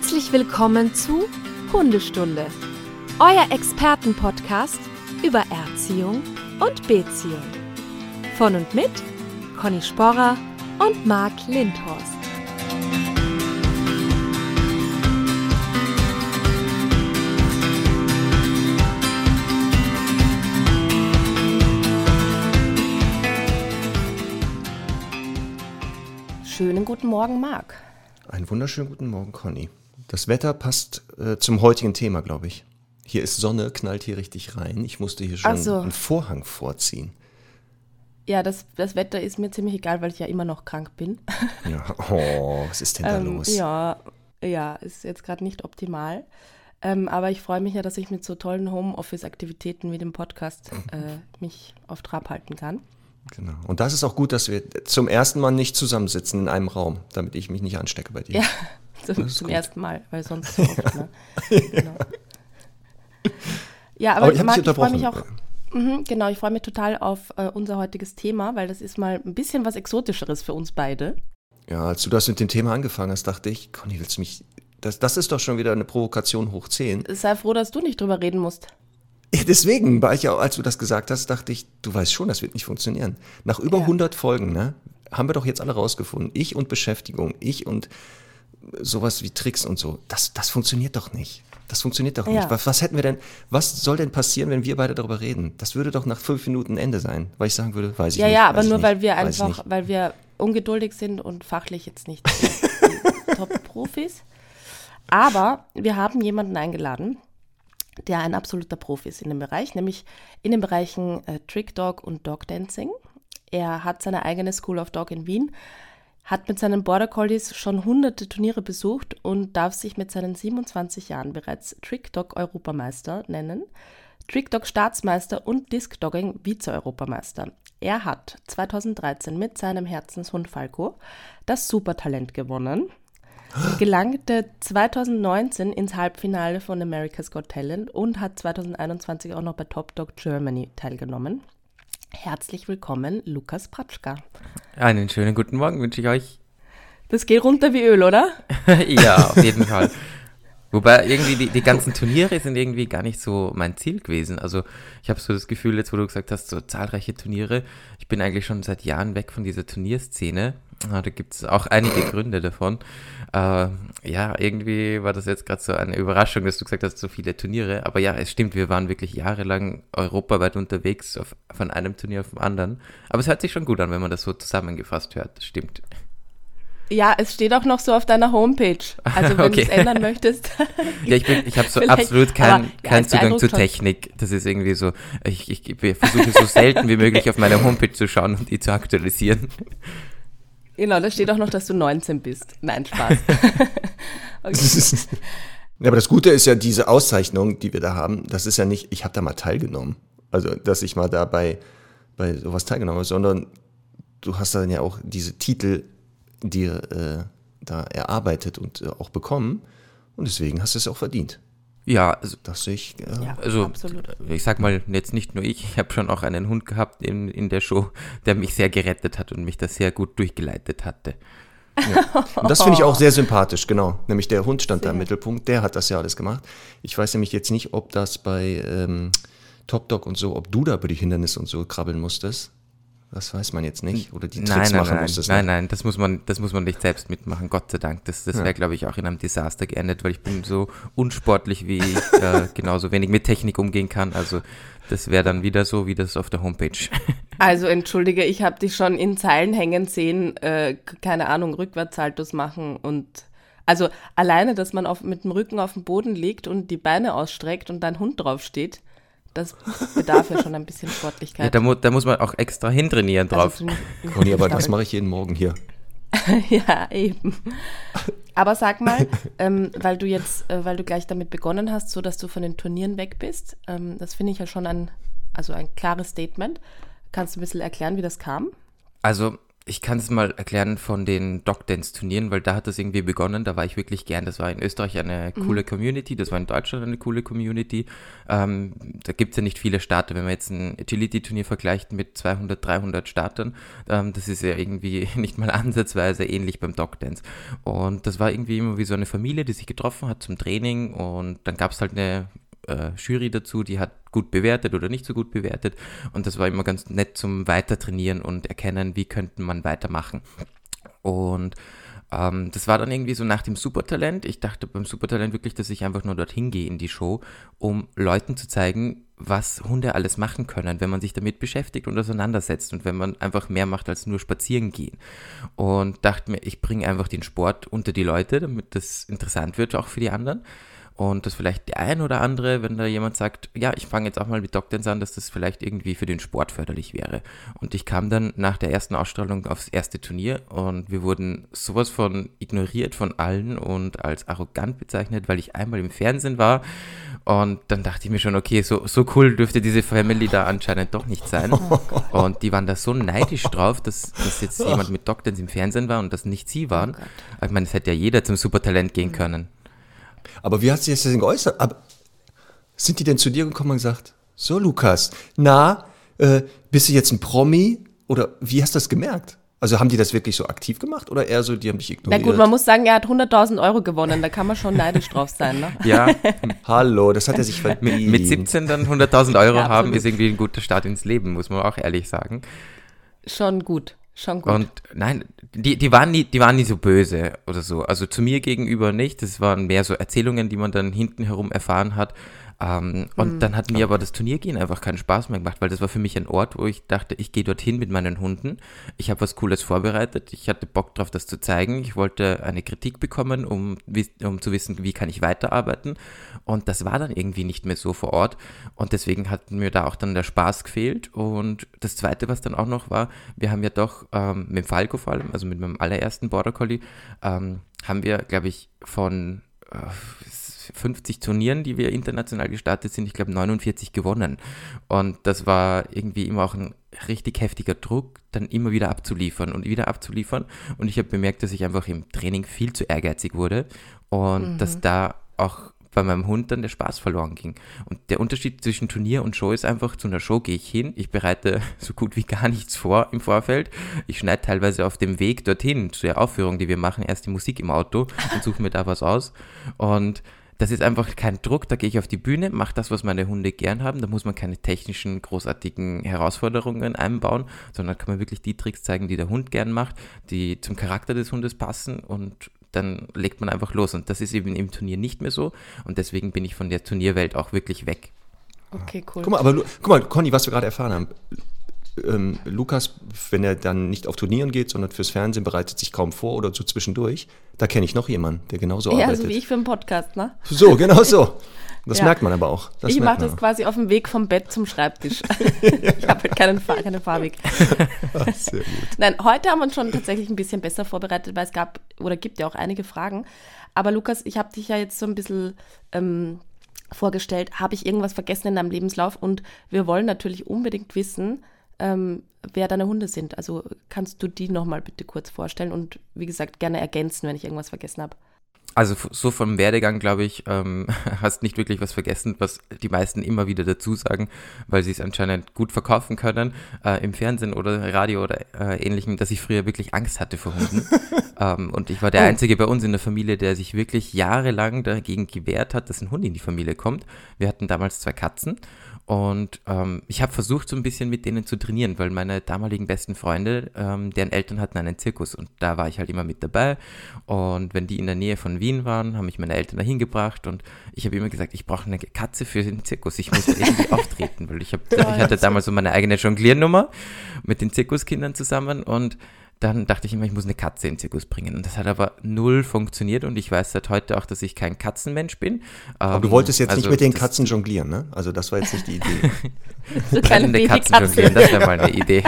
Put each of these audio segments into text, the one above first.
Herzlich willkommen zu Hundestunde, euer Expertenpodcast über Erziehung und Beziehung. Von und mit Conny Sporrer und Marc Lindhorst. Schönen guten Morgen, Marc. Einen wunderschönen guten Morgen, Conny. Das Wetter passt äh, zum heutigen Thema, glaube ich. Hier ist Sonne, knallt hier richtig rein. Ich musste hier schon so. einen Vorhang vorziehen. Ja, das, das Wetter ist mir ziemlich egal, weil ich ja immer noch krank bin. Ja, oh, was ist denn da Ähm, los? ja, ja, ist jetzt gerade nicht optimal. Ähm, aber ich freue mich ja, dass ich mit so tollen Homeoffice-Aktivitäten wie dem Podcast äh, mich auf Trab halten kann. Genau. Und das ist auch gut, dass wir zum ersten Mal nicht zusammensitzen in einem Raum, damit ich mich nicht anstecke bei dir. Ja, zum, zum ersten Mal, weil sonst so oft, ne? genau. Ja, aber, Aber ich Marc, ich freue mich auch. Mhm, genau, ich freue mich total auf äh, unser heutiges Thema, weil das ist mal ein bisschen was Exotischeres für uns beide. Ja, als du das mit dem Thema angefangen hast, dachte ich, Conny, willst du mich. Das, das ist doch schon wieder eine Provokation hoch 10. Sei froh, dass du nicht drüber reden musst. Ja, Deswegen war ich ja, als du das gesagt hast, dachte ich, du weißt schon, das wird nicht funktionieren. Nach über Ja. 100 Folgen, ne, haben wir doch jetzt alle rausgefunden. Ich und Beschäftigung, ich und sowas wie Tricks und so. Das, das funktioniert doch nicht. Das funktioniert doch Ja. nicht. Was, was hätten wir denn, was soll denn passieren, wenn wir beide darüber reden? Das würde doch nach fünf Minuten Ende sein, weil ich sagen würde, weiß ich Ja, nicht. ja, weiß aber nur nicht, weil wir einfach, weil wir ungeduldig sind und fachlich jetzt nicht Top-Profis. Aber wir haben jemanden eingeladen, der ein absoluter Profi ist in dem Bereich, nämlich in den Bereichen äh, Trick Dog und Dog Dancing. Er hat seine eigene School of Dog in Wien, hat mit seinen Border Collies schon hunderte Turniere besucht und darf sich mit seinen 27 Jahren bereits Trick Dog Europameister nennen. Trick Dog Staatsmeister und Disc Dogging Vize-Europameister. Er hat 2013 mit seinem Herzenshund Falco das Supertalent gewonnen, gelangte 2019 ins Halbfinale von America's Got Talent und hat 2021 auch noch bei Top Dog Germany teilgenommen. Herzlich willkommen, Lukas Pratschka. Einen schönen guten Morgen wünsche ich euch. Das geht runter wie Öl, oder? ja, auf jeden Fall. Wobei irgendwie die, die ganzen Turniere sind irgendwie gar nicht so mein Ziel gewesen. Also ich habe so das Gefühl, jetzt wo du gesagt hast, so zahlreiche Turniere, ich bin eigentlich schon seit Jahren weg von dieser Turnierszene. Ah, Da gibt es auch einige Gründe davon. Äh, ja, irgendwie war das jetzt gerade so eine Überraschung, dass du gesagt hast, so viele Turniere. Aber ja, es stimmt, wir waren wirklich jahrelang europaweit unterwegs, auf, von einem Turnier auf dem anderen. Aber es hört sich schon gut an, wenn man das so zusammengefasst hört. Das stimmt. Ja, es steht auch noch so auf deiner Homepage. Also wenn Okay. du es ändern möchtest. Ja, ich, bin, ich habe so Vielleicht, absolut keinen ja, es Zugang zu. Technik. Das ist irgendwie so, ich, ich, ich versuche so selten wie möglich auf meine Homepage zu schauen und die zu aktualisieren. genau, da steht auch noch, dass du 19 bist. Nein, Spaß. okay. Ja, aber das Gute ist ja, diese Auszeichnung, die wir da haben, das ist ja nicht, ich habe da mal teilgenommen. Also, dass ich mal da bei, bei sowas teilgenommen habe, sondern du hast dann ja auch diese Titel dir äh, da erarbeitet und äh, auch bekommen. Und deswegen hast du es auch verdient. Ja, also, Dass ich, äh, Ja, also absolut. ich sag mal, jetzt nicht nur ich, ich habe schon auch einen Hund gehabt in, in der Show, der mich sehr gerettet hat und mich da sehr gut durchgeleitet hatte. Und das finde ich auch sehr sympathisch, genau. Nämlich der Hund stand da im Sehr. Mittelpunkt, der hat das ja alles gemacht. Ich weiß nämlich jetzt nicht, ob das bei ähm, Top Dog und so, ob du da über die Hindernisse und so krabbeln musstest. Das weiß man jetzt nicht. Oder die Tricks Nein, nein, machen nein, musstest. nein, ne? nein, das muss man, das muss man nicht selbst mitmachen, Gott sei Dank. Das, das Ja. wäre, glaube ich, auch in einem Desaster geendet, weil ich bin so unsportlich, wie ich äh, genauso wenig mit Technik umgehen kann. Also das wäre dann wieder so, wie das auf der Homepage. Also entschuldige, ich habe dich schon in Zeilen hängen sehen, äh, keine Ahnung, Rückwärtssaltos machen und also alleine, dass man auf, mit dem Rücken auf dem Boden liegt und die Beine ausstreckt und dein Hund draufsteht, das bedarf ja schon ein bisschen Sportlichkeit. Ja, da, mu da muss man auch extra hintrainieren drauf. Also Conny, aber das mache ich jeden Morgen hier. Ja, eben. Aber sag mal, ähm, weil du jetzt, äh, weil du gleich damit begonnen hast, so dass du von den Turnieren weg bist, ähm, das finde ich ja schon ein, also ein klares Statement. Kannst du ein bisschen erklären, wie das kam? Also ich kann es mal erklären von den Dog-Dance-Turnieren, weil da hat das irgendwie begonnen. Da war ich wirklich gern. Das war in Österreich eine mhm. coole Community, das war in Deutschland eine coole Community. Ähm, da gibt es ja nicht viele Starter. Wenn man jetzt ein Agility-Turnier vergleicht mit 200, 300 Startern, ähm, das ist ja irgendwie nicht mal ansatzweise ähnlich beim Dog-Dance. Und das war irgendwie immer wie so eine Familie, die sich getroffen hat zum Training und dann gab es halt eine äh, Jury dazu, die hat gut bewertet oder nicht so gut bewertet. Und das war immer ganz nett zum Weitertrainieren und erkennen, wie könnte man weitermachen. Und ähm, das war dann irgendwie so nach dem Supertalent. Ich dachte beim Supertalent wirklich, dass ich einfach nur dorthin gehe in die Show, um Leuten zu zeigen, was Hunde alles machen können, wenn man sich damit beschäftigt und auseinandersetzt und wenn man einfach mehr macht als nur spazieren gehen. Und dachte mir, ich bringe einfach den Sport unter die Leute, damit das interessant wird, auch für die anderen und dass vielleicht der ein oder andere, wenn da jemand sagt, ja, ich fange jetzt auch mal mit Dogdance an, dass das vielleicht irgendwie für den Sport förderlich wäre. Und ich kam dann nach der ersten Ausstrahlung aufs erste Turnier und wir wurden sowas von ignoriert von allen und als arrogant bezeichnet, weil ich einmal im Fernsehen war. Und dann dachte ich mir schon, okay, so, so cool dürfte diese Family da anscheinend doch nicht sein. Und die waren da so neidisch drauf, dass, dass jetzt jemand mit Dogdance im Fernsehen war und das nicht sie waren. Oh ich meine, es hätte ja jeder zum Supertalent gehen können. Aber wie hat sich das denn geäußert? Aber sind die denn zu dir gekommen und gesagt, so Lukas, na, äh, bist du jetzt ein Promi? Oder wie hast du das gemerkt? Also haben die das wirklich so aktiv gemacht oder eher so, die haben dich ignoriert? Na gut, man muss sagen, er hat 100.000 Euro gewonnen, da kann man schon neidisch drauf sein, ne? Ja. Hallo, das hat er sich verdient. Mit, mit 17 dann 100.000 Euro ja, haben, ist irgendwie ein guter Start ins Leben, muss man auch ehrlich sagen. Schon gut. Schon gut. Und nein, die, die, waren nie, die waren nie so böse oder so. Also zu mir gegenüber nicht. Das waren mehr so Erzählungen, die man dann hinten herum erfahren hat. Ähm, und mhm. dann hat mir aber das Turniergehen einfach keinen Spaß mehr gemacht, weil das war für mich ein Ort, wo ich dachte, ich gehe dorthin mit meinen Hunden. Ich habe was Cooles vorbereitet. Ich hatte Bock drauf, das zu zeigen. Ich wollte eine Kritik bekommen, um, um zu wissen, wie kann ich weiterarbeiten. Und das war dann irgendwie nicht mehr so vor Ort. Und deswegen hat mir da auch dann der Spaß gefehlt. Und das Zweite, was dann auch noch war, wir haben ja doch ähm, mit dem Falco vor allem, also mit meinem allerersten Border Collie, ähm, haben wir, glaube ich, von äh, 50 Turnieren, die wir international gestartet sind, ich glaube 49 gewonnen. Und das war irgendwie immer auch ein richtig heftiger Druck, dann immer wieder abzuliefern und wieder abzuliefern. Und ich habe bemerkt, dass ich einfach im Training viel zu ehrgeizig wurde und mhm. dass da auch bei meinem Hund dann der Spaß verloren ging. Und der Unterschied zwischen Turnier und Show ist einfach, zu einer Show gehe ich hin, ich bereite so gut wie gar nichts vor im Vorfeld. Ich schneide teilweise auf dem Weg dorthin zu der Aufführung, die wir machen, erst die Musik im Auto und suche mir da was aus. Und das ist einfach kein Druck, da gehe ich auf die Bühne, mache das, was meine Hunde gern haben, da muss man keine technischen, großartigen Herausforderungen einbauen, sondern kann man wirklich die Tricks zeigen, die der Hund gern macht, die zum Charakter des Hundes passen und dann legt man einfach los. Und das ist eben im Turnier nicht mehr so und deswegen bin ich von der Turnierwelt auch wirklich weg. Okay, cool. Guck mal, aber guck mal, Conny, was wir gerade erfahren haben ähm, Lukas, wenn er dann nicht auf Turnieren geht, sondern fürs Fernsehen bereitet sich kaum vor oder so zwischendurch, da kenne ich noch jemanden, der genauso ja, arbeitet. Ja, so wie ich für einen Podcast, ne? So, genau so. Das ja. merkt man aber auch. Das ich mache das quasi auf dem Weg vom Bett zum Schreibtisch. ich habe halt keinen, keine Fahrweg. Sehr gut. Nein, heute haben wir uns schon tatsächlich ein bisschen besser vorbereitet, weil es gab oder gibt ja auch einige Fragen. Aber Lukas, ich habe dich ja jetzt so ein bisschen ähm, vorgestellt. Habe ich irgendwas vergessen in deinem Lebenslauf? Und wir wollen natürlich unbedingt wissen, ähm, wer deine Hunde sind. Also kannst du die nochmal bitte kurz vorstellen und wie gesagt gerne ergänzen, wenn ich irgendwas vergessen habe. Also so vom Werdegang, glaube ich, ähm, hast nicht wirklich was vergessen, was die meisten immer wieder dazu sagen, weil sie es anscheinend gut verkaufen können, äh, im Fernsehen oder Radio oder äh, ähnlichem, dass ich früher wirklich Angst hatte vor Hunden. ähm, und ich war der oh. Einzige bei uns in der Familie, der sich wirklich jahrelang dagegen gewehrt hat, dass ein Hund in die Familie kommt. Wir hatten damals zwei Katzen und ähm, ich habe versucht, so ein bisschen mit denen zu trainieren, weil meine damaligen besten Freunde, ähm, deren Eltern hatten einen Zirkus und da war ich halt immer mit dabei. Und wenn die in der Nähe von Wien waren, haben mich meine Eltern dahin gebracht und ich habe immer gesagt, ich brauche eine Katze für den Zirkus. Ich muss irgendwie auftreten, weil ich, hab, ich hatte damals so meine eigene Jongliernummer mit den Zirkuskindern zusammen und dann dachte ich immer, ich muss eine Katze in den Zirkus bringen. Und das hat aber null funktioniert und ich weiß seit heute auch, dass ich kein Katzenmensch bin. Aber ähm, du wolltest jetzt also nicht mit den Katzen jonglieren, ne? Also das war jetzt nicht die Idee. so keine Katzen jonglieren, das wäre mal eine Idee.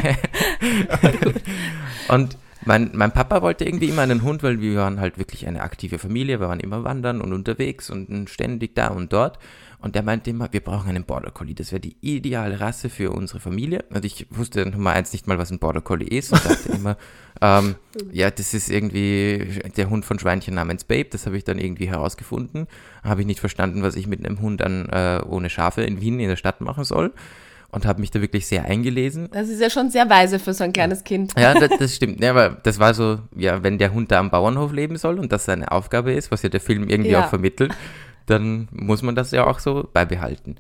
und mein, mein Papa wollte irgendwie immer einen Hund, weil wir waren halt wirklich eine aktive Familie, wir waren immer wandern und unterwegs und ständig da und dort. Und der meinte immer, wir brauchen einen Border Collie. Das wäre die ideale Rasse für unsere Familie. Und ich wusste Nummer eins nicht mal, was ein Border Collie ist und dachte immer, ähm, ja, das ist irgendwie der Hund von Schweinchen namens Babe. Das habe ich dann irgendwie herausgefunden. Habe ich nicht verstanden, was ich mit einem Hund dann äh, ohne Schafe in Wien in der Stadt machen soll und habe mich da wirklich sehr eingelesen. Das ist ja schon sehr weise für so ein kleines Kind. Ja, das, das stimmt. Ja, aber das war so, ja, wenn der Hund da am Bauernhof leben soll und das seine Aufgabe ist, was ja der Film irgendwie Ja. auch vermittelt, dann muss man das ja auch so beibehalten.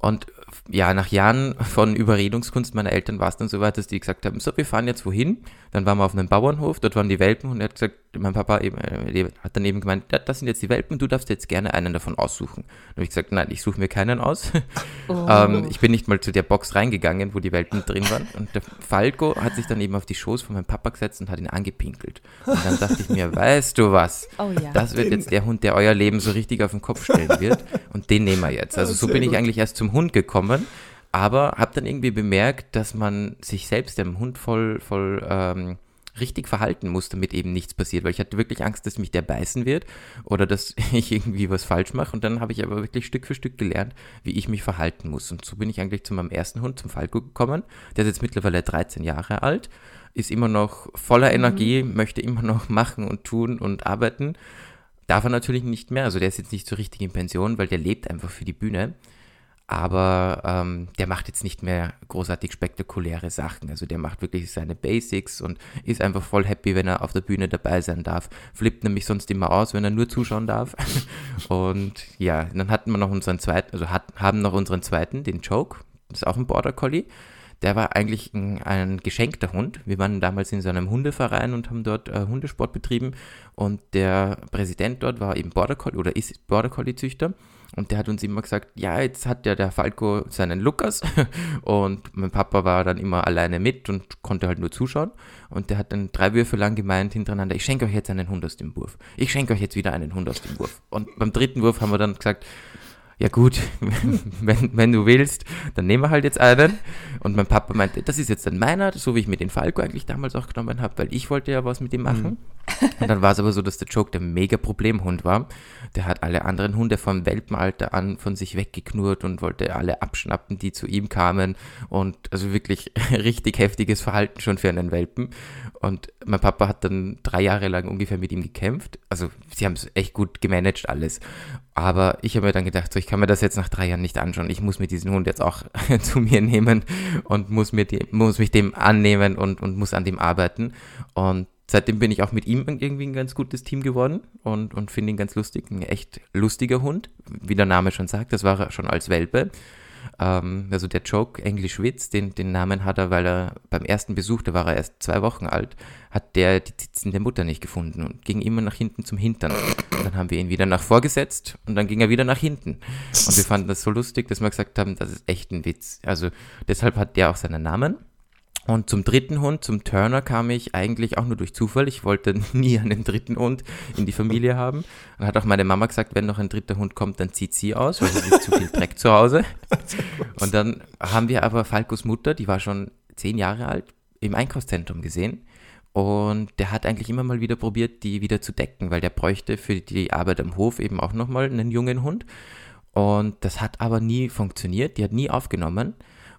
Und ja, nach Jahren von Überredungskunst meiner Eltern war es dann so weit, dass die gesagt haben, so, wir fahren jetzt wohin. Dann waren wir auf einem Bauernhof, dort waren die Welpen und er hat gesagt, mein Papa eben, äh, hat dann eben gemeint, das sind jetzt die Welpen, du darfst jetzt gerne einen davon aussuchen. Dann habe ich gesagt, nein, ich suche mir keinen aus. ähm, ich bin nicht mal zu der Box reingegangen, wo die Welpen drin waren. Und der Falco hat sich dann eben auf die Schoß von meinem Papa gesetzt und hat ihn angepinkelt. Und dann dachte ich mir, weißt du was? Oh ja. Das wird jetzt der Hund, der euer Leben so richtig auf den Kopf stellen wird. Und den nehmen wir jetzt. Also so bin ich eigentlich erst zum Hund gekommen. Aber habe dann irgendwie bemerkt, dass man sich selbst dem Hund voll, voll ähm, richtig verhalten muss, damit eben nichts passiert. Weil ich hatte wirklich Angst, dass mich der beißen wird oder dass ich irgendwie was falsch mache. Und dann habe ich aber wirklich Stück für Stück gelernt, wie ich mich verhalten muss. Und so bin ich eigentlich zu meinem ersten Hund, zum Falco gekommen. Der ist jetzt mittlerweile 13 Jahre alt, ist immer noch voller Energie, möchte immer noch machen und tun und arbeiten. Darf er natürlich nicht mehr. Also der ist jetzt nicht so richtig in Pension, weil der lebt einfach für die Bühne. Aber ähm, der macht jetzt nicht mehr großartig spektakuläre Sachen. Also der macht wirklich seine Basics und ist einfach voll happy, wenn er auf der Bühne dabei sein darf. Flippt nämlich sonst immer aus, wenn er nur zuschauen darf. Und ja, dann hatten wir noch unseren zweiten, also hat, haben noch unseren zweiten, den Joke. Das ist auch ein Border Collie. Der war eigentlich ein, ein geschenkter Hund. Wir waren damals in so einem Hundeverein und haben dort äh, Hundesport betrieben. Und der Präsident dort war eben Border Collie oder ist Border Collie Züchter. Und der hat uns immer gesagt, ja, jetzt hat ja der Falco seinen Lukas und mein Papa war dann immer alleine mit und konnte halt nur zuschauen. Und der hat dann drei Würfe lang gemeint hintereinander, ich schenke euch jetzt einen Hund aus dem Wurf. Ich schenke euch jetzt wieder einen Hund aus dem Wurf. Und beim dritten Wurf haben wir dann gesagt, ja gut, wenn, wenn du willst, dann nehmen wir halt jetzt einen. Und mein Papa meinte, das ist jetzt dann meiner, so wie ich mir den Falco eigentlich damals auch genommen habe, weil ich wollte ja was mit ihm machen. Und dann war es aber so, dass der Joke der mega Problemhund war. Der hat alle anderen Hunde vom Welpenalter an von sich weggeknurrt und wollte alle abschnappen, die zu ihm kamen. Und also wirklich richtig heftiges Verhalten schon für einen Welpen. Und mein Papa hat dann drei Jahre lang ungefähr mit ihm gekämpft. Also sie haben es echt gut gemanagt alles. Aber ich habe mir dann gedacht, so, ich kann mir das jetzt nach drei Jahren nicht anschauen. Ich muss mir diesen Hund jetzt auch zu mir nehmen und muss, mir die, muss mich dem annehmen und, und muss an dem arbeiten. Und seitdem bin ich auch mit ihm irgendwie ein ganz gutes Team geworden und, und finde ihn ganz lustig. Ein echt lustiger Hund, wie der Name schon sagt. Das war er schon als Welpe. Ähm, also der Joke, Englisch Witz, den, den Namen hat er, weil er beim ersten Besuch, da war er erst zwei Wochen alt, hat der die Zitzen der Mutter nicht gefunden und ging immer nach hinten zum Hintern. Und dann haben wir ihn wieder nach vorgesetzt und dann ging er wieder nach hinten. Und wir fanden das so lustig, dass wir gesagt haben, das ist echt ein Witz. Also deshalb hat der auch seinen Namen. Und zum dritten Hund, zum Turner, kam ich eigentlich auch nur durch Zufall. Ich wollte nie einen dritten Hund in die Familie haben. Dann hat auch meine Mama gesagt, wenn noch ein dritter Hund kommt, dann zieht sie aus, weil sie zu viel Dreck zu Hause. Und dann haben wir aber Falkos Mutter, die war schon zehn Jahre alt, im Einkaufszentrum gesehen. Und der hat eigentlich immer mal wieder probiert, die wieder zu decken, weil der bräuchte für die Arbeit am Hof eben auch nochmal einen jungen Hund. Und das hat aber nie funktioniert, die hat nie aufgenommen.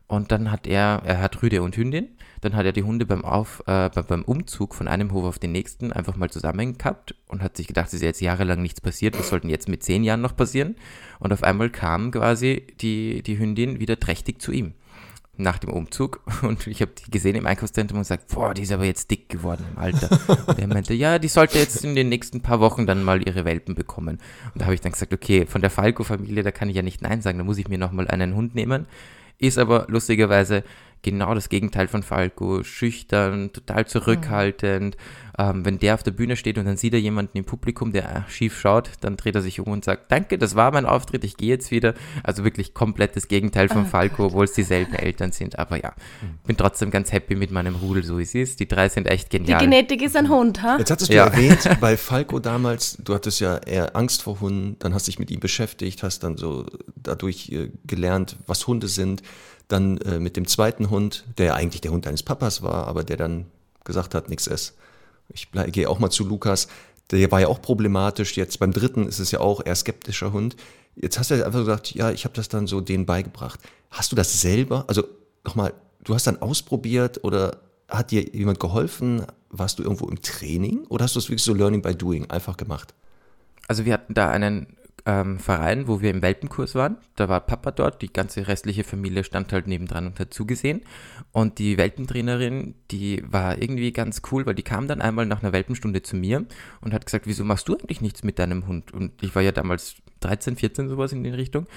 Und dann hat er, er hat Rüde und Hündin, dann hat er die Hunde beim, Auf, äh, be- beim Umzug von einem Hof auf den nächsten einfach mal zusammengehabt und hat sich gedacht, es ist jetzt jahrelang nichts passiert, was sollten jetzt mit zehn Jahren noch passieren? Und auf einmal kam quasi die, die Hündin wieder trächtig zu ihm nach dem Umzug und ich habe die gesehen im Einkaufszentrum und gesagt, boah, die ist aber jetzt dick geworden im Alter. Und er meinte, ja, die sollte jetzt in den nächsten paar Wochen dann mal ihre Welpen bekommen. Und da habe ich dann gesagt, okay, von der Falco-Familie, da kann ich ja nicht Nein sagen, da muss ich mir nochmal einen Hund nehmen. Ist aber lustigerweise genau das Gegenteil von Falco. Schüchtern, total zurückhaltend. Ähm, wenn der auf der Bühne steht und dann sieht er jemanden im Publikum, der äh, schief schaut, dann dreht er sich um und sagt, danke, das war mein Auftritt, ich gehe jetzt wieder. Also wirklich komplettes Gegenteil von Falco, obwohl es dieselben Eltern sind. Aber ja, bin trotzdem ganz happy mit meinem Rudel, so wie es ist. Die drei sind echt Die genial. Genetik ist ein Hund, ha? Jetzt hattest du Ja. erwähnt, bei Falco damals, du hattest ja eher Angst vor Hunden, dann hast dich mit ihm beschäftigt, hast dann so dadurch äh, gelernt, was Hunde sind. Dann äh, mit dem zweiten Hund, der ja eigentlich der Hund deines Papas war, aber der dann gesagt hat, nix ist. Ich gehe auch mal zu Lukas. Der war ja auch problematisch. Jetzt beim dritten ist es ja auch eher skeptischer Hund. Jetzt hast du einfach gesagt, ja, ich habe das dann so denen beigebracht. Hast du das selber? Also nochmal, du hast dann ausprobiert oder hat dir jemand geholfen? Warst du irgendwo im Training oder hast du es wirklich so Learning by Doing einfach gemacht? Also wir hatten da einen ähm, Verein, wo wir im Welpenkurs waren. Da war Papa dort, die ganze restliche Familie stand halt nebendran und hat zugesehen. Und die Welpentrainerin, die war irgendwie ganz cool, weil die kam dann einmal nach einer Welpenstunde zu mir und hat gesagt, wieso machst du eigentlich nichts mit deinem Hund? Und ich war ja damals 13, 14 sowas in die Richtung.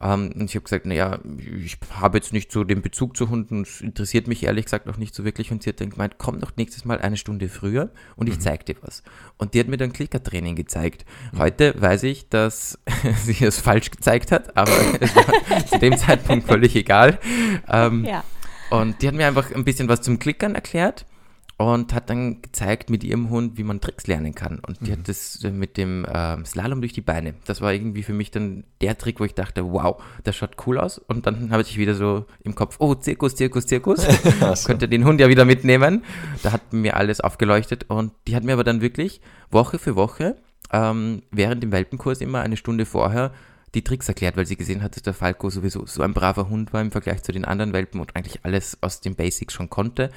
Ähm, und ich habe gesagt, naja, ich habe jetzt nicht so den Bezug zu Hunden, es interessiert mich ehrlich gesagt auch nicht so wirklich. Und sie hat dann gemeint, komm doch nächstes Mal eine Stunde früher und ich zeig dir was. Und die hat mir dann Klickertraining gezeigt. Heute weiß ich, dass sie es falsch gezeigt hat, aber es war zu dem Zeitpunkt völlig egal. Ähm, Ja. und die hat mir einfach ein bisschen was zum Klickern erklärt und hat dann gezeigt mit ihrem Hund, wie man Tricks lernen kann. Und die hat das äh, mit dem ähm, Slalom durch die Beine. Das war irgendwie für mich dann der Trick, wo ich dachte, wow, das schaut cool aus. Und dann habe ich wieder so im Kopf, oh, Zirkus, Zirkus, Zirkus. Könnte den Hund ja wieder mitnehmen. Da hat mir alles aufgeleuchtet. Und die hat mir aber dann wirklich Woche für Woche ähm, während dem Welpenkurs immer eine Stunde vorher die Tricks erklärt, weil sie gesehen hat, dass der Falco sowieso so ein braver Hund war im Vergleich zu den anderen Welpen und eigentlich alles aus den Basics schon konnte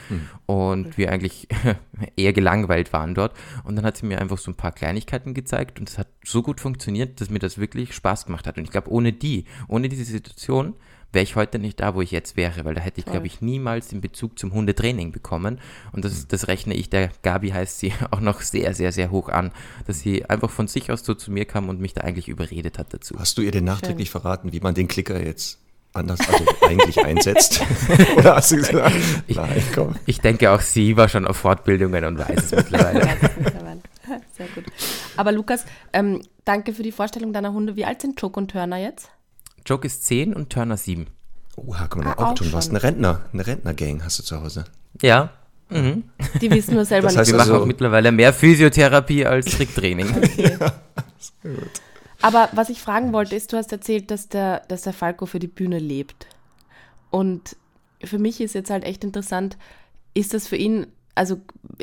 und wir eigentlich eher gelangweilt waren dort. Und dann hat sie mir einfach so ein paar Kleinigkeiten gezeigt und es hat so gut funktioniert, dass mir das wirklich Spaß gemacht hat. Und ich glaube, ohne die, ohne diese Situation, wäre ich heute nicht da, wo ich jetzt wäre, weil da hätte ich, glaube ich, niemals den Bezug zum Hundetraining bekommen. Und das, das rechne ich, der Gabi heißt sie, auch noch sehr, sehr, sehr hoch an, dass sie einfach von sich aus so zu mir kam und mich da eigentlich überredet hat dazu. Hast du ihr denn nachträglich verraten, wie man den Klicker jetzt anders, also eigentlich einsetzt? Oder hast du gesagt, nein, komm. Ich denke, auch sie war schon auf Fortbildungen und weiß es mittlerweile. Mittlerweile. Sehr gut. Aber Lukas, ähm, danke für die Vorstellung deiner Hunde. Wie alt sind Joke und Turner jetzt? Joke ist 10 und Turner 7. Oha, guck mal, Ah, auch auch schon was. Eine Rentner, eine Rentnergang hast du zu Hause. Ja, Die wissen nur selber Das nicht. heißt wir machen also- auch mittlerweile mehr Physiotherapie als Tricktraining. Aber was ich fragen wollte, ist, du hast erzählt, dass der, dass der Falco für die Bühne lebt. Und für mich ist jetzt halt echt interessant, ist das für ihn, also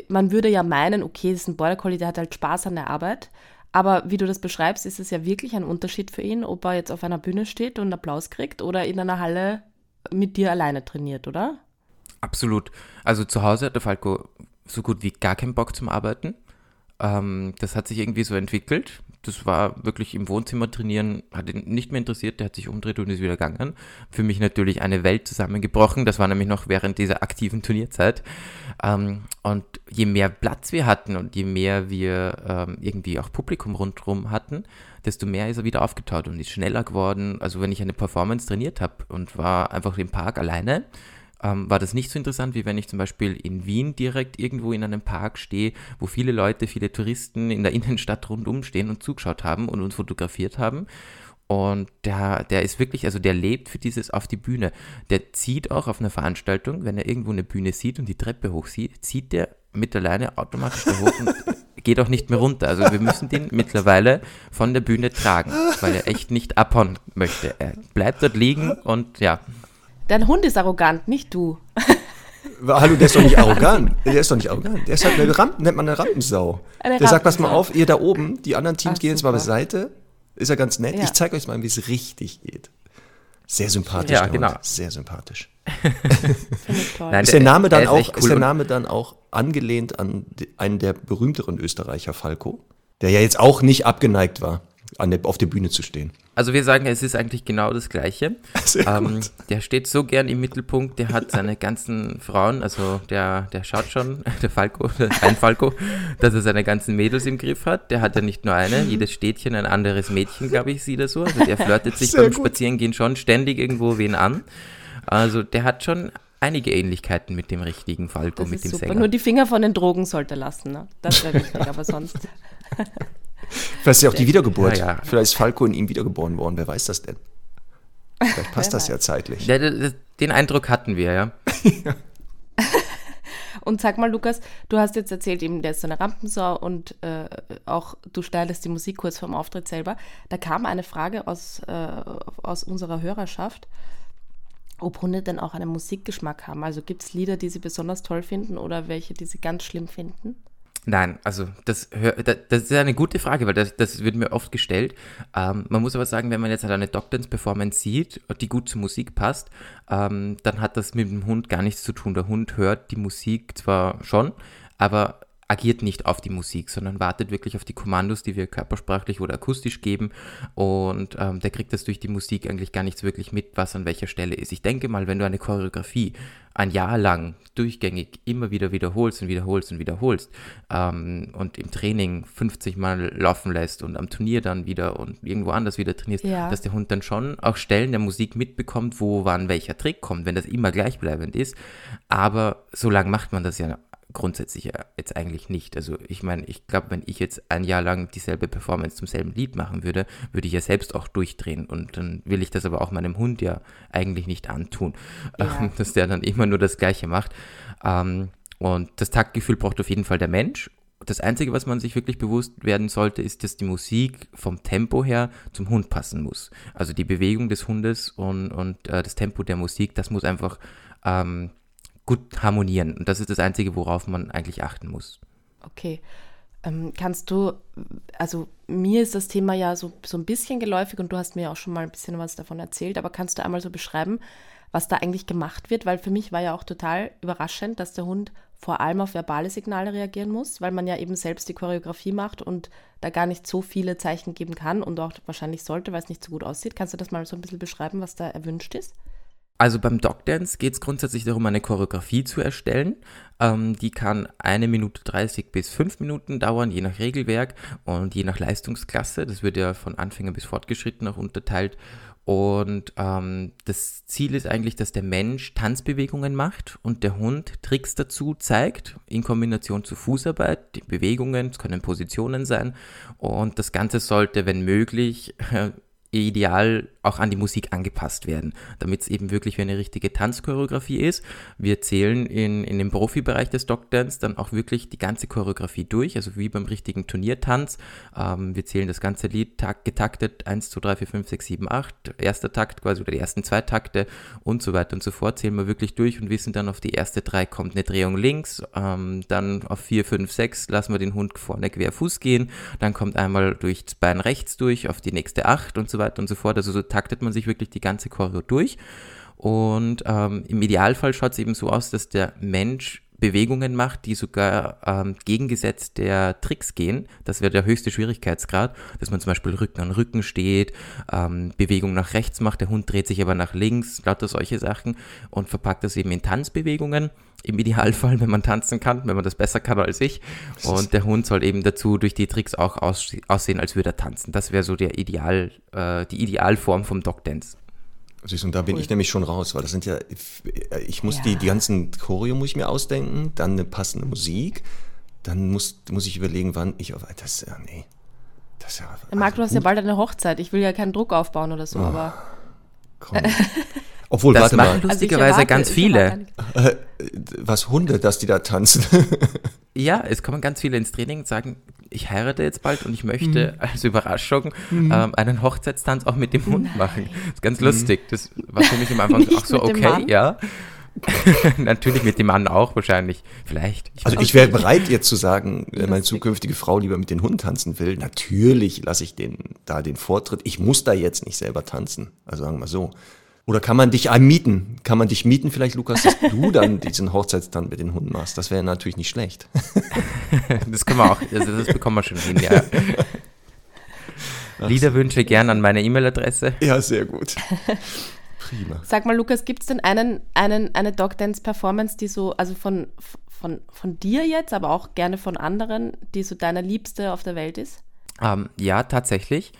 man würde ja meinen, okay, das ist ein Border Collie, der hat halt Spaß an der Arbeit. Aber wie du das beschreibst, ist es ja wirklich ein Unterschied für ihn, ob er jetzt auf einer Bühne steht und Applaus kriegt oder in einer Halle mit dir alleine trainiert, oder? Absolut. Also zu Hause hat der Falco so gut wie gar keinen Bock zum Arbeiten. Ähm, das hat sich irgendwie so entwickelt. Das war wirklich im Wohnzimmer trainieren, hat ihn nicht mehr interessiert, der hat sich umgedreht und ist wieder gegangen. Für mich natürlich eine Welt zusammengebrochen. Das war nämlich noch während dieser aktiven Turnierzeit. Ähm, und je mehr Platz wir hatten und je mehr wir ähm, irgendwie auch Publikum rundherum hatten, desto mehr ist er wieder aufgetaut und ist schneller geworden. Also wenn ich eine Performance trainiert habe und war einfach im Park alleine, ähm, war das nicht so interessant, wie wenn ich zum Beispiel in Wien direkt irgendwo in einem Park stehe, wo viele Leute, viele Touristen in der Innenstadt rundum stehen und zugeschaut haben und uns fotografiert haben. Und der, der ist wirklich, also der lebt für dieses auf die Bühne. Der zieht auch auf einer Veranstaltung, wenn er irgendwo eine Bühne sieht und die Treppe hoch sieht, zieht der mit der Leine automatisch da hoch und geht auch nicht mehr runter. Also wir müssen den mittlerweile von der Bühne tragen, weil er echt nicht abhauen möchte. Er bleibt dort liegen und ja, Dein Hund ist arrogant, nicht du. Hallo, der ist doch nicht arrogant. Der ist doch nicht arrogant. Der ist halt eine Rampen, nennt man eine Rampensau. Eine der sagt, pass mal Rampensau. auf, ihr da oben, die anderen Teams Ach, gehen jetzt mal beiseite. Ist ja ganz nett. Ja. Ich zeige euch mal, wie es richtig geht. Sehr sympathisch, Ja, der genau. Hund. Sehr sympathisch. Nein, Ist der Name dann auch, ist cool der Name dann auch angelehnt an einen der berühmteren Österreicher, Falco? Der ja jetzt auch nicht abgeneigt war, an der, auf der Bühne zu stehen. Also wir sagen, es ist eigentlich genau das Gleiche. Sehr Ähm, gut. der steht so gern im Mittelpunkt, der hat seine ganzen Frauen, also der, der schaut schon, der Falco, der ein Falco, dass er seine ganzen Mädels im Griff hat. Der hat ja nicht nur eine, jedes Städtchen ein anderes Mädchen, glaube ich, sieht er so. Also der flirtet sich Sehr beim gut. Spazierengehen schon ständig irgendwo wen an. Also der hat schon einige Ähnlichkeiten mit dem richtigen Falco, Das mit ist dem super. Sänger. Nur die Finger von den Drogen sollte er lassen. Ne? Das wäre wichtig, aber sonst. Vielleicht ist ja auch die Wiedergeburt. Ja, ja. Vielleicht ist Falco in ihm wiedergeboren worden. Wer weiß das denn? Vielleicht passt das ja zeitlich. Ja, den Eindruck hatten wir, ja. Und sag mal, Lukas, du hast jetzt erzählt, eben, der ist so eine Rampensau und äh, auch du steilerst die Musik kurz vorm Auftritt selber. Da kam eine Frage aus, äh, aus unserer Hörerschaft, ob Hunde denn auch einen Musikgeschmack haben. Also gibt es Lieder, die sie besonders toll finden oder welche, die sie ganz schlimm finden? Nein, also das, das ist eine gute Frage, weil das, das wird mir oft gestellt. Ähm, man muss aber sagen, wenn man jetzt halt eine Dog-Dance-Performance sieht, die gut zur Musik passt, ähm, dann hat das mit dem Hund gar nichts zu tun. Der Hund hört die Musik zwar schon, aber agiert nicht auf die Musik, sondern wartet wirklich auf die Kommandos, die wir körpersprachlich oder akustisch geben. Und ähm, der kriegt das durch die Musik eigentlich gar nichts wirklich mit, was an welcher Stelle ist. Ich denke mal, wenn du eine Choreografie ein Jahr lang durchgängig immer wieder wiederholst und wiederholst und wiederholst ähm, und im Training 50 Mal laufen lässt und am Turnier dann wieder und irgendwo anders wieder trainierst, ja. dass der Hund dann schon auch Stellen der Musik mitbekommt, wo wann welcher Trick kommt, wenn das immer gleichbleibend ist. Aber so lange macht man das ja grundsätzlich ja jetzt eigentlich nicht. Also ich meine, ich glaube, wenn ich jetzt ein Jahr lang dieselbe Performance zum selben Lied machen würde, würde ich ja selbst auch durchdrehen. Und dann will ich das aber auch meinem Hund ja eigentlich nicht antun, ja. ähm, dass der dann immer nur das Gleiche macht. Ähm, und das Taktgefühl braucht auf jeden Fall der Mensch. Das Einzige, was man sich wirklich bewusst werden sollte, ist, dass die Musik vom Tempo her zum Hund passen muss. Also die Bewegung des Hundes und, und äh, das Tempo der Musik, das muss einfach ähm, gut harmonieren. Und das ist das Einzige, worauf man eigentlich achten muss. Okay. Ähm, kannst du, also mir ist das Thema ja so, so ein bisschen geläufig und du hast mir auch schon mal ein bisschen was davon erzählt, aber kannst du einmal so beschreiben, was da eigentlich gemacht wird? Weil für mich war ja auch total überraschend, dass der Hund vor allem auf verbale Signale reagieren muss, weil man ja eben selbst die Choreografie macht und da gar nicht so viele Zeichen geben kann und auch wahrscheinlich sollte, weil es nicht so gut aussieht. Kannst du das mal so ein bisschen beschreiben, was da erwünscht ist? Also beim Dogdance geht es grundsätzlich darum, eine Choreografie zu erstellen. Ähm, die kann eine Minute 30 bis fünf Minuten dauern, je nach Regelwerk und je nach Leistungsklasse. Das wird ja von Anfänger bis Fortgeschritten auch unterteilt. Und ähm, das Ziel ist eigentlich, dass der Mensch Tanzbewegungen macht und der Hund Tricks dazu zeigt, in Kombination zu Fußarbeit, die Bewegungen, es können Positionen sein. Und das Ganze sollte, wenn möglich, ideal auch an die Musik angepasst werden, damit es eben wirklich wie eine richtige Tanzchoreografie ist. Wir zählen in, in dem Profibereich des Dogdance dann auch wirklich die ganze Choreografie durch, also wie beim richtigen Turniertanz. Ähm, wir zählen das ganze Lied takt, getaktet, 1, 2, 3, 4, 5, 6, 7, 8, erster Takt quasi oder die ersten zwei Takte und so weiter und so fort, zählen wir wirklich durch und wissen dann auf die erste drei kommt eine Drehung links, ähm, dann auf 4, 5, 6 lassen wir den Hund vorne quer Fuß gehen, dann kommt einmal durchs Bein rechts durch auf die nächste 8 und so weiter und so fort. Also so taktet man sich wirklich die ganze Choreo durch. Und ähm, im Idealfall schaut es eben so aus, dass der Mensch Bewegungen macht, die sogar ähm, gegengesetzt der Tricks gehen. Das wäre der höchste Schwierigkeitsgrad, dass man zum Beispiel Rücken an Rücken steht, ähm, Bewegung nach rechts macht, der Hund dreht sich aber nach links, lauter solche Sachen und verpackt das eben in Tanzbewegungen. Im Idealfall, wenn man tanzen kann, wenn man das besser kann als ich. Und der Hund soll eben dazu durch die Tricks auch aussehen, als würde er tanzen. Das wäre so der Ideal, äh, die Idealform vom Dog Dance. Siehst, und da bin cool. ich nämlich schon raus, weil das sind ja, ich muss ja. die, die ganzen Choreo muss ich mir ausdenken, dann eine passende Musik, dann muss, muss ich überlegen, wann ich auf, das, ja, nee. Das ist ja, Marc, du hast ja bald eine Hochzeit, ich will ja keinen Druck aufbauen oder so, oh, aber. Komm. Obwohl, das warte machen mal. lustigerweise also erwarte, ganz viele. Äh, was Hunde, dass die da tanzen. ja, es kommen ganz viele ins Training und sagen, ich heirate jetzt bald und ich möchte mhm. als Überraschung mhm. ähm, einen Hochzeitstanz auch mit dem Hund Nein. machen. Das ist ganz mhm. lustig. Das war für mich am Anfang auch so, okay, ja. Natürlich mit dem Mann auch wahrscheinlich. Vielleicht. Ich also ich wäre bereit jetzt zu sagen, wenn meine zukünftige Frau lieber mit den Hund tanzen will, natürlich lasse ich den da den Vortritt. Ich muss da jetzt nicht selber tanzen. Also sagen wir mal so. Oder kann man dich mieten? Kann man dich mieten vielleicht, Lukas, dass du dann diesen Hochzeitstanz mit den Hunden machst? Das wäre natürlich nicht schlecht. das können wir auch, also das bekommen wir schon hin, ja. Liederwünsche gern an meine E-Mail-Adresse. Ja, sehr gut. Prima. Sag mal, Lukas, gibt es denn einen, einen, eine Dog-Dance-Performance, die so, also von, von, von dir jetzt, aber auch gerne von anderen, die so deine Liebste auf der Welt ist? Um, ähm, ja, tatsächlich.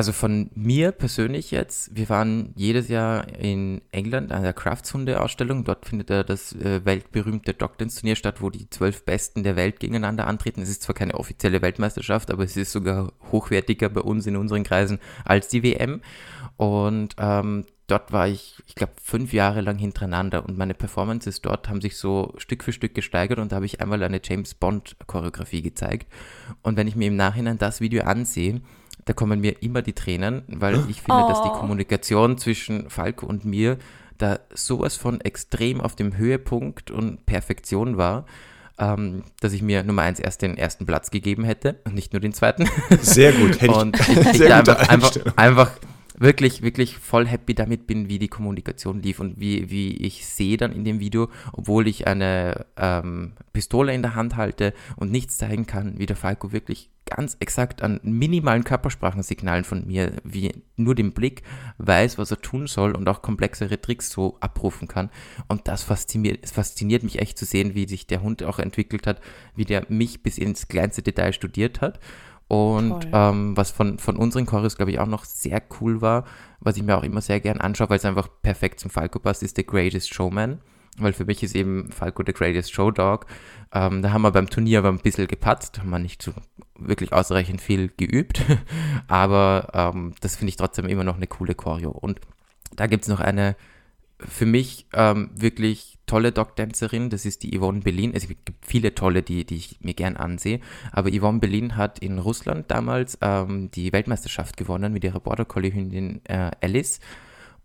Also von mir persönlich jetzt, wir waren jedes Jahr in England an der Kraftshunde-Ausstellung. Dort findet ja das äh, weltberühmte Dogdance-Turnier statt, wo die zwölf Besten der Welt gegeneinander antreten. Es ist zwar keine offizielle Weltmeisterschaft, aber es ist sogar hochwertiger bei uns in unseren Kreisen als die WM. Und ähm, dort war ich, ich glaube, fünf Jahre lang hintereinander und meine Performances dort haben sich so Stück für Stück gesteigert und da habe ich einmal eine James Bond-Choreografie gezeigt. Und wenn ich mir im Nachhinein das Video ansehe, da kommen mir immer die Tränen, weil ich finde, oh. dass die oh. Kommunikation zwischen Falco und mir da sowas von extrem auf dem Höhepunkt und Perfektion war. ähm, dass ich mir Nummer eins erst den ersten Platz gegeben hätte und nicht nur den zweiten. Sehr gut. Hätte und ich, ich, ich sehr da gute einfach, einfach, einfach wirklich, wirklich voll happy damit bin, wie die Kommunikation lief und wie, wie ich sehe dann in dem Video, obwohl ich eine ähm, Pistole in der Hand halte und nichts zeigen kann, wie der Falco wirklich ganz exakt an minimalen Körpersprachensignalen von mir, wie nur den Blick weiß, was er tun soll und auch komplexere Tricks so abrufen kann. Und das fasziniert, fasziniert mich echt zu sehen, wie sich der Hund auch entwickelt hat, wie der mich bis ins kleinste Detail studiert hat. Und ähm, was von, von unseren Choreos, glaube ich, auch noch sehr cool war, was ich mir auch immer sehr gern anschaue, weil es einfach perfekt zum Falco passt, ist The Greatest Showman. Weil für mich ist eben Falco The Greatest Showdog. Ähm, da haben wir beim Turnier aber ein bisschen gepatzt, haben wir nicht so wirklich ausreichend viel geübt. aber ähm, das finde ich trotzdem immer noch eine coole Choreo. Und da gibt es noch eine für mich ähm, wirklich tolle Dog-Dancerin, das ist die Yvonne Berlin. Es gibt viele tolle, die, die ich mir gern ansehe, aber Yvonne Berlin hat in Russland damals ähm, die Weltmeisterschaft gewonnen mit ihrer Border Collie-Hündin äh, Alice.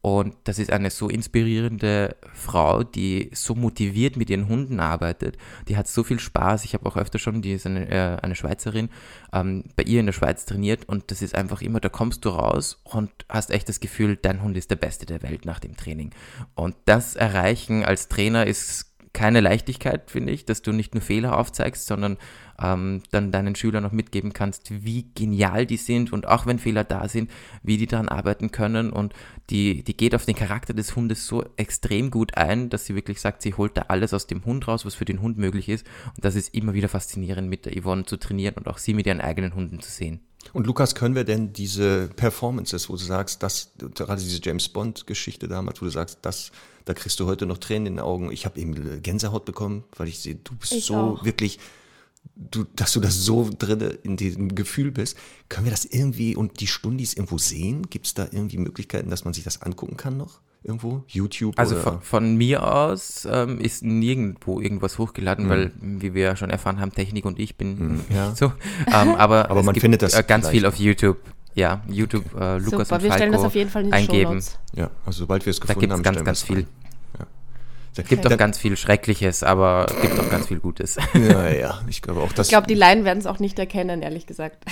Und das ist eine so inspirierende Frau, die so motiviert mit ihren Hunden arbeitet. Die hat so viel Spaß. Ich habe auch öfter schon, die ist eine, äh, eine Schweizerin, ähm, bei ihr in der Schweiz trainiert. Und das ist einfach immer, da kommst du raus und hast echt das Gefühl, dein Hund ist der Beste der Welt nach dem Training. Und das erreichen als Trainer ist keine Leichtigkeit, finde ich, dass du nicht nur Fehler aufzeigst, sondern ähm, dann deinen Schülern noch mitgeben kannst, wie genial die sind und auch wenn Fehler da sind, wie die daran arbeiten können. Und die, die geht auf den Charakter des Hundes so extrem gut ein, dass sie wirklich sagt, sie holt da alles aus dem Hund raus, was für den Hund möglich ist. Und das ist immer wieder faszinierend, mit der Yvonne zu trainieren und auch sie mit ihren eigenen Hunden zu sehen. Und Lukas, können wir denn diese Performances, wo du sagst, dass gerade diese James Bond-Geschichte damals, wo du sagst, das, da kriegst du heute noch Tränen in den Augen. Ich habe eben Gänsehaut bekommen, weil ich sehe, du bist Ich so auch. wirklich, du, dass du das so drinne in diesem Gefühl bist. Können wir das irgendwie und die Stundis irgendwo sehen? Gibt es da irgendwie Möglichkeiten, dass man sich das angucken kann noch? Irgendwo? YouTube? Also oder? von, von mir aus ähm, ist nirgendwo irgendwas hochgeladen, weil, wie wir ja schon erfahren haben, Technik und ich bin ja. nicht so. Ähm, aber Aber es man gibt, findet das äh, ganz vielleicht viel auf YouTube. Ja, YouTube, äh, Lukas Super, und wir stellen das Falco auf jeden Fall in die eingeben. Ja, also sobald wir es Da gefunden gibt es haben, ganz, ganz viel. rein. Ja. Gibt auch ganz viel Schreckliches, aber gibt auch ganz viel Gutes. Ja, ja, ich glaube auch, dass Ich glaube, die Laien werden es auch nicht erkennen, ehrlich gesagt.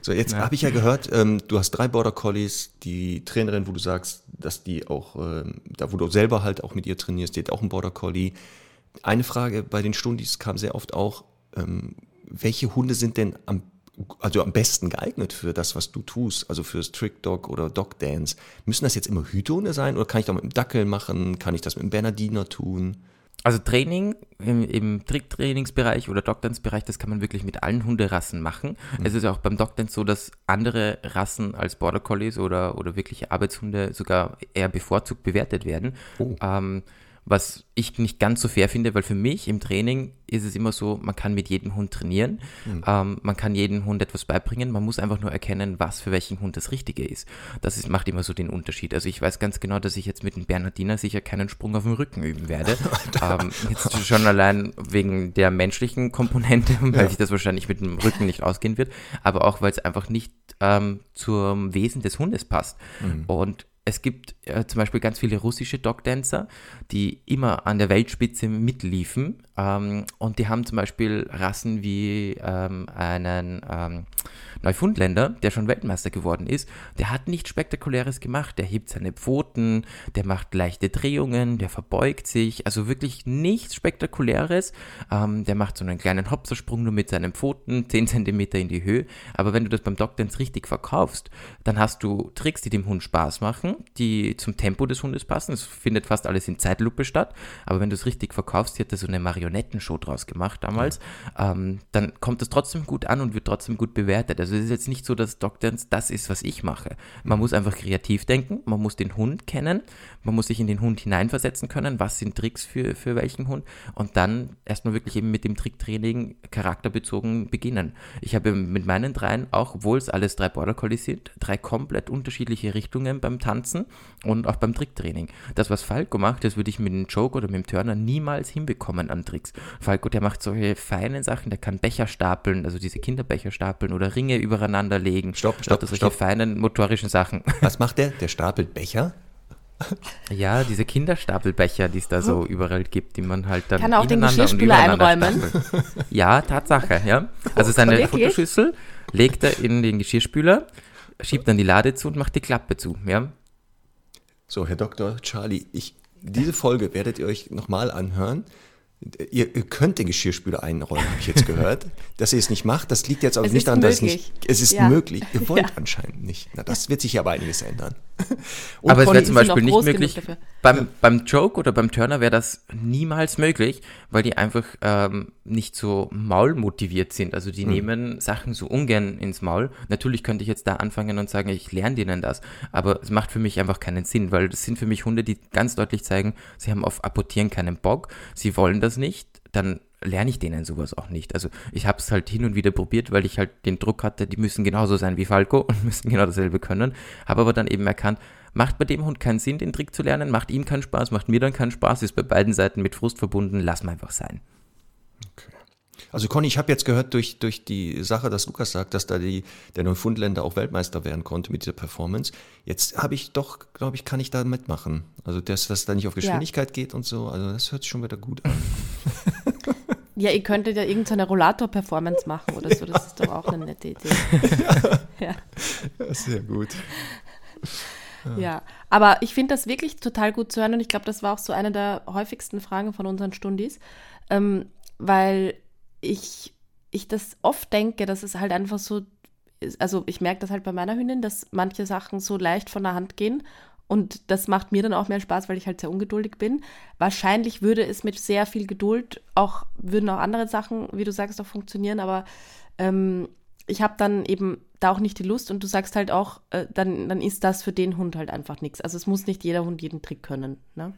So, jetzt habe ich ja gehört, ähm, du hast drei Border Collies, die Trainerin, wo du sagst, dass die auch, ähm, da wo du selber halt auch mit ihr trainierst, die hat auch einen Border Collie. Eine Frage bei den Stundis kam sehr oft auch, ähm, welche Hunde sind denn am, also am besten geeignet für das, was du tust, also fürs Trick Dog oder Dog Dance? Müssen das jetzt immer Hütehunde sein oder kann ich das mit dem Dackel machen? Kann ich das mit dem Bernardiner tun? Also Training im, im Tricktrainingsbereich oder Dogdance-Bereich, das kann man wirklich mit allen Hunderassen machen. Es ist ja auch beim Dogdance so, dass andere Rassen als Border Collies oder, oder wirkliche Arbeitshunde sogar eher bevorzugt bewertet werden. Oh. Ähm, was ich nicht ganz so fair finde, weil für mich im Training ist es immer so, man kann mit jedem Hund trainieren, ähm, man kann jedem Hund etwas beibringen, man muss einfach nur erkennen, was für welchen Hund das Richtige ist. Das ist, macht immer so den Unterschied. Also ich weiß ganz genau, dass ich jetzt mit dem Bernardiner sicher keinen Sprung auf den Rücken üben werde. ähm, jetzt schon allein wegen der menschlichen Komponente, weil sich das wahrscheinlich mit dem Rücken nicht ausgehen wird, aber auch, weil es einfach nicht ähm, zum Wesen des Hundes passt. Und es gibt äh, zum Beispiel ganz viele russische Dogdancer, die immer an der Weltspitze mitliefen. Ähm, und die haben zum Beispiel Rassen wie ähm, einen ähm, Neufundländer, der schon Weltmeister geworden ist. Der hat nichts Spektakuläres gemacht. Der hebt seine Pfoten, der macht leichte Drehungen, der verbeugt sich. Also wirklich nichts Spektakuläres. Ähm, der macht so einen kleinen Hopsersprung nur mit seinen Pfoten, 10 Zentimeter in die Höhe. Aber wenn du das beim Dogdance richtig verkaufst, dann hast du Tricks, die dem Hund Spaß machen, die zum Tempo des Hundes passen. Es findet fast alles in Zeitlupe statt. Aber wenn du es richtig verkaufst, hier hat er so eine Marionettenshow draus gemacht damals, ähm, dann kommt es trotzdem gut an und wird trotzdem gut bewertet. Also es ist jetzt nicht so, dass Dogdance das ist, was ich mache. Man muss einfach kreativ denken, man muss den Hund kennen, man muss sich in den Hund hineinversetzen können, was sind Tricks für, für welchen Hund und dann erstmal wirklich eben mit dem Tricktraining charakterbezogen beginnen. Ich habe mit meinen dreien, auch obwohl es alles drei Border Collies sind, drei komplett unterschiedliche Richtungen beim Tanzen und auch beim Tricktraining. Das, was Falco macht, das würde ich mit dem Joke oder mit dem Turner niemals hinbekommen an Tricks. Falco, der macht solche feinen Sachen, der kann Becher stapeln, also diese Kinderbecher stapeln oder Ringe übereinander legen. Stopp, stopp, hat solche stopp. feinen motorischen Sachen. Was macht der? Der stapelt Becher? Ja, diese Kinderstapelbecher, die es da so überall gibt, die man halt dann Kann er auch den ineinander und Geschirrspüler übereinander einräumen? stapelt. Ja, Tatsache, ja. Also seine Wirklich? Fotoschüssel legt er in den Geschirrspüler, schiebt dann die Lade zu und macht die Klappe zu, ja. So, Herr Dr. Charlie, ich, diese Folge werdet ihr euch nochmal anhören. Ihr, ihr könnt den Geschirrspüler einräumen, habe ich jetzt gehört. Dass ihr es nicht macht, das liegt jetzt aber Es nicht daran, dass es nicht. Es ist Ja. möglich. Ihr wollt Ja. anscheinend nicht. Na, das wird sich aber einiges ändern. Und Aber es wäre zum Beispiel nicht möglich. Beim, beim Joke oder beim Turner wäre das niemals möglich, weil die einfach ähm, nicht so maulmotiviert sind. Also die nehmen Sachen so ungern ins Maul. Natürlich könnte ich jetzt da anfangen und sagen, ich lerne denen das. Aber es macht für mich einfach keinen Sinn, weil das sind für mich Hunde, die ganz deutlich zeigen, sie haben auf Apportieren keinen Bock, sie wollen das nicht. Dann lerne ich denen sowas auch nicht. Also ich habe es halt hin und wieder probiert, weil ich halt den Druck hatte, die müssen genauso sein wie Falco und müssen genau dasselbe können. Habe aber dann eben erkannt, macht bei dem Hund keinen Sinn, den Trick zu lernen, macht ihm keinen Spaß, macht mir dann keinen Spaß, ist bei beiden Seiten mit Frust verbunden, lass mal einfach sein. Also Conny, ich habe jetzt gehört durch, durch die Sache, dass Lukas sagt, dass da die, der Neufundländer auch Weltmeister werden konnte mit dieser Performance. Jetzt habe ich doch, glaube ich, kann ich da mitmachen. Also dass das da nicht auf Geschwindigkeit geht und so. Also das hört sich schon wieder gut an. Ja, ihr könntet ja irgendeine Rollator-Performance machen oder so. Das ist doch auch eine nette Idee. ja. Sehr gut. Ja, aber ich finde das wirklich total gut zu hören und ich glaube, das war auch so eine der häufigsten Fragen von unseren Stundis, ähm, weil ich, ich das oft denke, dass es halt einfach so, also ich merke das halt bei meiner Hündin, dass manche Sachen so leicht von der Hand gehen und das macht mir dann auch mehr Spaß, weil ich halt sehr ungeduldig bin. Wahrscheinlich würde es mit sehr viel Geduld auch, würden auch andere Sachen, wie du sagst, auch funktionieren, aber ähm, ich habe dann eben da auch nicht die Lust und du sagst halt auch, äh, dann, dann ist das für den Hund halt einfach nichts. Also es muss nicht jeder Hund jeden Trick können. Ne?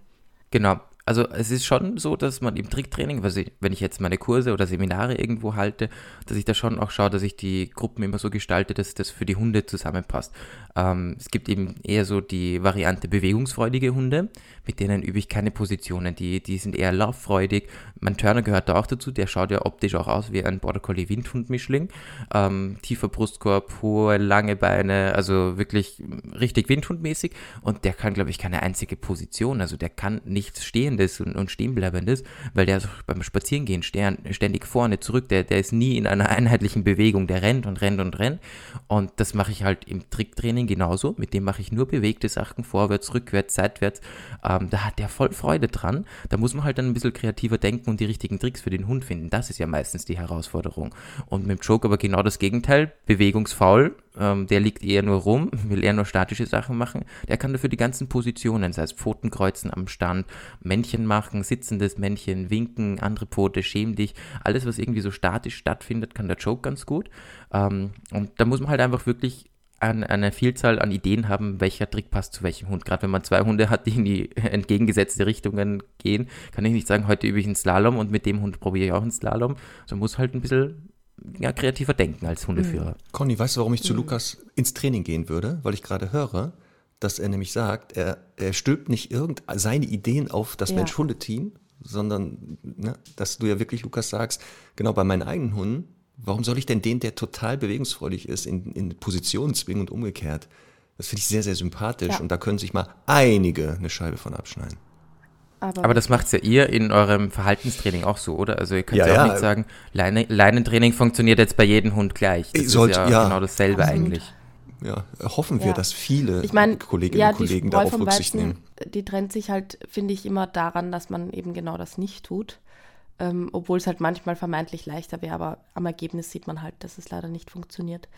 Genau. Also es ist schon so, dass man im Tricktraining, also wenn ich jetzt meine Kurse oder Seminare irgendwo halte, dass ich da schon auch schaue, dass ich die Gruppen immer so gestalte, dass das für die Hunde zusammenpasst. Ähm, es gibt eben eher so die Variante bewegungsfreudige Hunde, mit denen übe ich keine Positionen, die, die sind eher lauffreudig. Mein Turner gehört da auch dazu, der schaut ja optisch auch aus wie ein Border Collie Windhund-Mischling. Ähm, tiefer Brustkorb, hohe, lange Beine, also wirklich richtig Windhundmäßig und der kann, glaube ich, keine einzige Position, also der kann nichts Stehendes und, und Stehenbleibendes, weil der beim Spazierengehen ständig vorne, zurück, der, der ist nie in einer einheitlichen Bewegung, der rennt und rennt und rennt. Und das mache ich halt im Tricktraining genauso, mit dem mache ich nur bewegte Sachen, vorwärts, rückwärts, seitwärts, ähm, da hat der voll Freude dran, da muss man halt dann ein bisschen kreativer denken und die richtigen Tricks für den Hund finden, das ist ja meistens die Herausforderung. Und mit dem Joke aber genau das Gegenteil, bewegungsfaul, ähm, der liegt eher nur rum, will eher nur statische Sachen machen. Der kann dafür die ganzen Positionen, sei es Pfotenkreuzen am Stand, Männchen machen, sitzendes Männchen, winken, andere Pfote, schäm dich. Alles, was irgendwie so statisch stattfindet, kann der Joke ganz gut. Ähm, und da muss man halt einfach wirklich an, eine Vielzahl an Ideen haben, welcher Trick passt zu welchem Hund. Gerade wenn man zwei Hunde hat, die in die entgegengesetzte Richtungen gehen, kann ich nicht sagen, heute übe ich einen Slalom und mit dem Hund probiere ich auch einen Slalom. So man muss halt ein bisschen ja, kreativer denken als Hundeführer. Conny, weißt du, warum ich zu Lukas ins Training gehen würde? Weil ich gerade höre, dass er nämlich sagt, er, er stülpt nicht irgend seine Ideen auf das Ja. Mensch-Hunde-Team, sondern ne, dass du ja wirklich, Lukas, sagst, genau bei meinen eigenen Hunden, warum soll ich denn den, der total bewegungsfreudig ist, in, in Positionen zwingen und umgekehrt? Das finde ich sehr, sehr sympathisch Ja. und da können sich mal einige eine Scheibe von abschneiden. Aber das macht ja ihr in eurem Verhaltenstraining auch so, oder? Also ihr könnt Ja, ja, auch ja. nicht sagen, Leine, Leinentraining funktioniert jetzt bei jedem Hund gleich. Das Sollt- ist ja, ja. genau dasselbe eigentlich. Ja, hoffen wir, Ja. dass viele Ich meine, Kolleginnen ja, und Kollegen darauf Rücksicht Weizen, nehmen. die trennt sich halt, finde ich, immer daran, dass man eben genau das nicht tut. Ähm, obwohl es halt manchmal vermeintlich leichter wäre, aber am Ergebnis sieht man halt, dass es leider nicht funktioniert.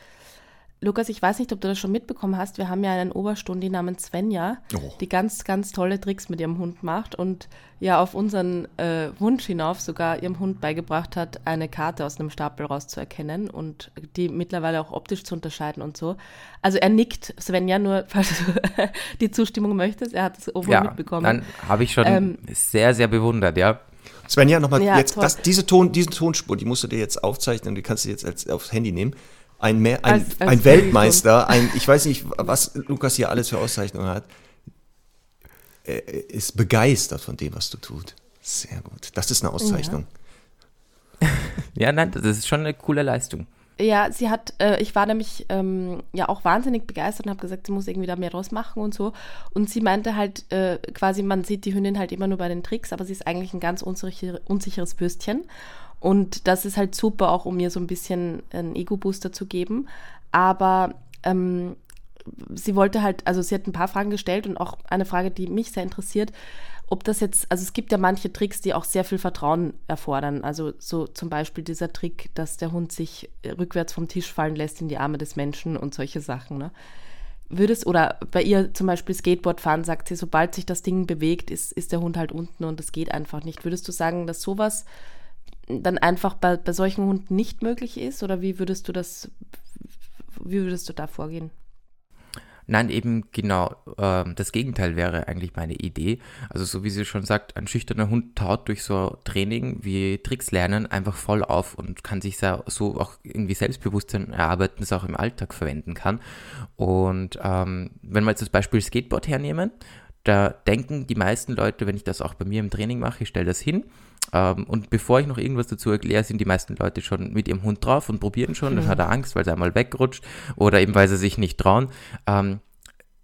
Lukas, ich weiß nicht, ob du das schon mitbekommen hast. Wir haben ja einen Oberstundi namens Svenja, Oh. die ganz, ganz tolle Tricks mit ihrem Hund macht und ja auf unseren äh, Wunsch hinauf sogar ihrem Hund beigebracht hat, eine Karte aus einem Stapel rauszuerkennen und die mittlerweile auch optisch zu unterscheiden und so. Also er nickt, Svenja, nur falls du die Zustimmung möchtest. Er hat es oben Ja, mitbekommen. dann habe ich schon Ähm, sehr, sehr bewundert, ja. Svenja, nochmal Ja, jetzt, das, diese, Ton, diese Tonspur, die musst du dir jetzt aufzeichnen, die kannst du jetzt als, aufs Handy nehmen. Ein, mehr, ein, Als- als ein Weltmeister, ein, ich weiß nicht, was Lukas hier alles für Auszeichnungen hat, er ist begeistert von dem, was du tut. Sehr gut. Das ist eine Auszeichnung. Ja, nein, das ist schon eine coole Leistung. Ja, sie hat, äh, ich war nämlich ähm, ja auch wahnsinnig begeistert und habe gesagt, sie muss irgendwie da mehr draus machen und so. Und sie meinte halt äh, quasi, man sieht die Hündin halt immer nur bei den Tricks, aber sie ist eigentlich ein ganz unsicher, unsicheres Bürstchen. Und das ist halt super, auch um ihr so ein bisschen einen Ego-Booster zu geben. Aber ähm, sie wollte halt, also sie hat ein paar Fragen gestellt und auch eine Frage, die mich sehr interessiert, ob das jetzt, also es gibt ja manche Tricks, die auch sehr viel Vertrauen erfordern. Also so zum Beispiel dieser Trick, dass der Hund sich rückwärts vom Tisch fallen lässt in die Arme des Menschen und solche Sachen. Ne? Würdest, oder bei ihr zum Beispiel Skateboard fahren, sagt sie, sobald sich das Ding bewegt, ist, ist der Hund halt unten und das geht einfach nicht. Würdest du sagen, dass sowas dann einfach bei, bei solchen Hunden nicht möglich ist? Oder wie würdest du das, wie würdest du da vorgehen? Nein, eben genau äh, das Gegenteil wäre eigentlich meine Idee. Also so wie sie schon sagt, ein schüchterner Hund taut durch so Training wie Tricks lernen einfach voll auf und kann sich so auch irgendwie Selbstbewusstsein erarbeiten, das auch im Alltag verwenden kann. Und ähm, wenn wir jetzt das Beispiel Skateboard hernehmen, da denken die meisten Leute, wenn ich das auch bei mir im Training mache, ich stelle das hin, ähm, und bevor ich noch irgendwas dazu erkläre, sind die meisten Leute schon mit ihrem Hund drauf und probieren schon. Dann hat er Angst, weil er einmal wegrutscht oder eben weil sie sich nicht trauen. Ähm,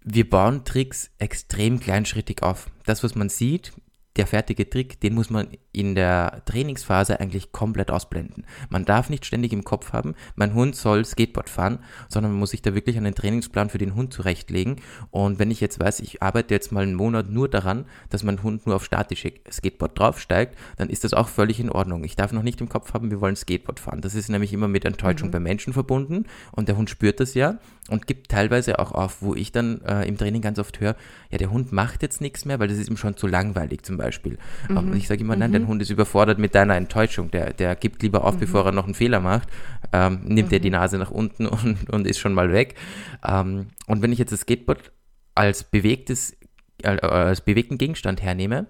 wir bauen Tricks extrem kleinschrittig auf. Das, was man sieht, der fertige Trick, den muss man in der Trainingsphase eigentlich komplett ausblenden. Man darf nicht ständig im Kopf haben, mein Hund soll Skateboard fahren, sondern man muss sich da wirklich einen Trainingsplan für den Hund zurechtlegen. Und wenn ich jetzt weiß, ich arbeite jetzt mal einen Monat nur daran, dass mein Hund nur auf statische Skateboard draufsteigt, dann ist das auch völlig in Ordnung. Ich darf noch nicht im Kopf haben, wir wollen Skateboard fahren. Das ist nämlich immer mit Enttäuschung mhm. bei Menschen verbunden und der Hund spürt das ja und gibt teilweise auch auf, wo ich dann äh, im Training ganz oft höre, ja, der Hund macht jetzt nichts mehr, weil das ist ihm schon zu langweilig zum Beispiel. Mhm. Und ich sage immer, nein, mhm. dein Hund ist überfordert mit deiner Enttäuschung. Der, der gibt lieber auf, mhm. bevor er noch einen Fehler macht. Ähm, nimmt er die mhm. Nase nach unten und, und ist schon mal weg. Ähm, und wenn ich jetzt das Skateboard als bewegtes, äh, als bewegten Gegenstand hernehme,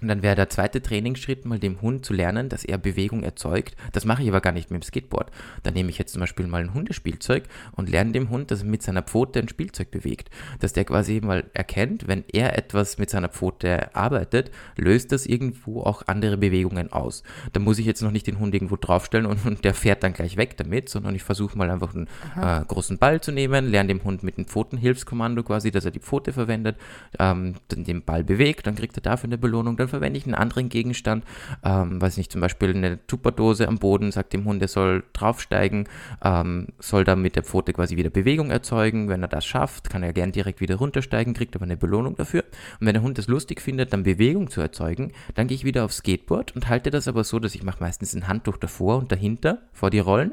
und dann wäre der zweite Trainingsschritt mal dem Hund zu lernen, dass er Bewegung erzeugt. Das mache ich aber gar nicht mit dem Skateboard. Dann nehme ich jetzt zum Beispiel mal ein Hundespielzeug und lerne dem Hund, dass er mit seiner Pfote ein Spielzeug bewegt. Dass der quasi mal erkennt, wenn er etwas mit seiner Pfote arbeitet, löst das irgendwo auch andere Bewegungen aus. Da muss ich jetzt noch nicht den Hund irgendwo draufstellen und, und der fährt dann gleich weg damit, sondern ich versuche mal einfach einen äh, großen Ball zu nehmen, lerne dem Hund mit dem Pfotenhilfskommando quasi, dass er die Pfote verwendet, ähm, dann den Ball bewegt, dann kriegt er dafür eine Belohnung, dann verwende ich einen anderen Gegenstand, ähm, weiß nicht, zum Beispiel eine Tupperdose am Boden, sagt dem Hund, er soll draufsteigen, ähm, soll dann mit der Pfote quasi wieder Bewegung erzeugen. Wenn er das schafft, kann er gern direkt wieder runtersteigen, kriegt aber eine Belohnung dafür. Und wenn der Hund es lustig findet, dann Bewegung zu erzeugen, dann gehe ich wieder aufs Skateboard und halte das aber so, dass ich mache meistens ein Handtuch davor und dahinter, vor die Rollen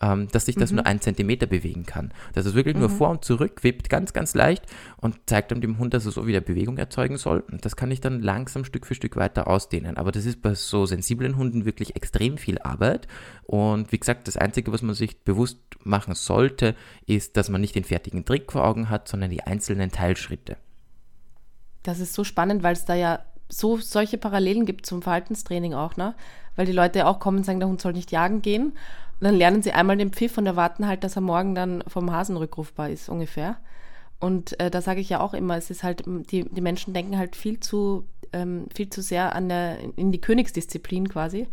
ähm, dass sich das mhm. nur einen Zentimeter bewegen kann. Dass es wirklich mhm. nur vor und zurück wippt, ganz, ganz leicht und zeigt dann dem Hund, dass er so wieder Bewegung erzeugen soll. Und das kann ich dann langsam Stück für Stück weiter ausdehnen. Aber das ist bei so sensiblen Hunden wirklich extrem viel Arbeit. Und wie gesagt, das Einzige, was man sich bewusst machen sollte, ist, dass man nicht den fertigen Trick vor Augen hat, sondern die einzelnen Teilschritte. Das ist so spannend, weil es da ja so solche Parallelen gibt zum Verhaltenstraining auch, ne? Weil die Leute auch kommen und sagen, der Hund soll nicht jagen gehen dann lernen sie einmal den Pfiff und erwarten halt, dass er morgen dann vom Hasen rückrufbar ist, ungefähr. Und äh, da sage ich ja auch immer, es ist halt, die, die Menschen denken halt viel zu, ähm, viel zu sehr an der, in die Königsdisziplin quasi.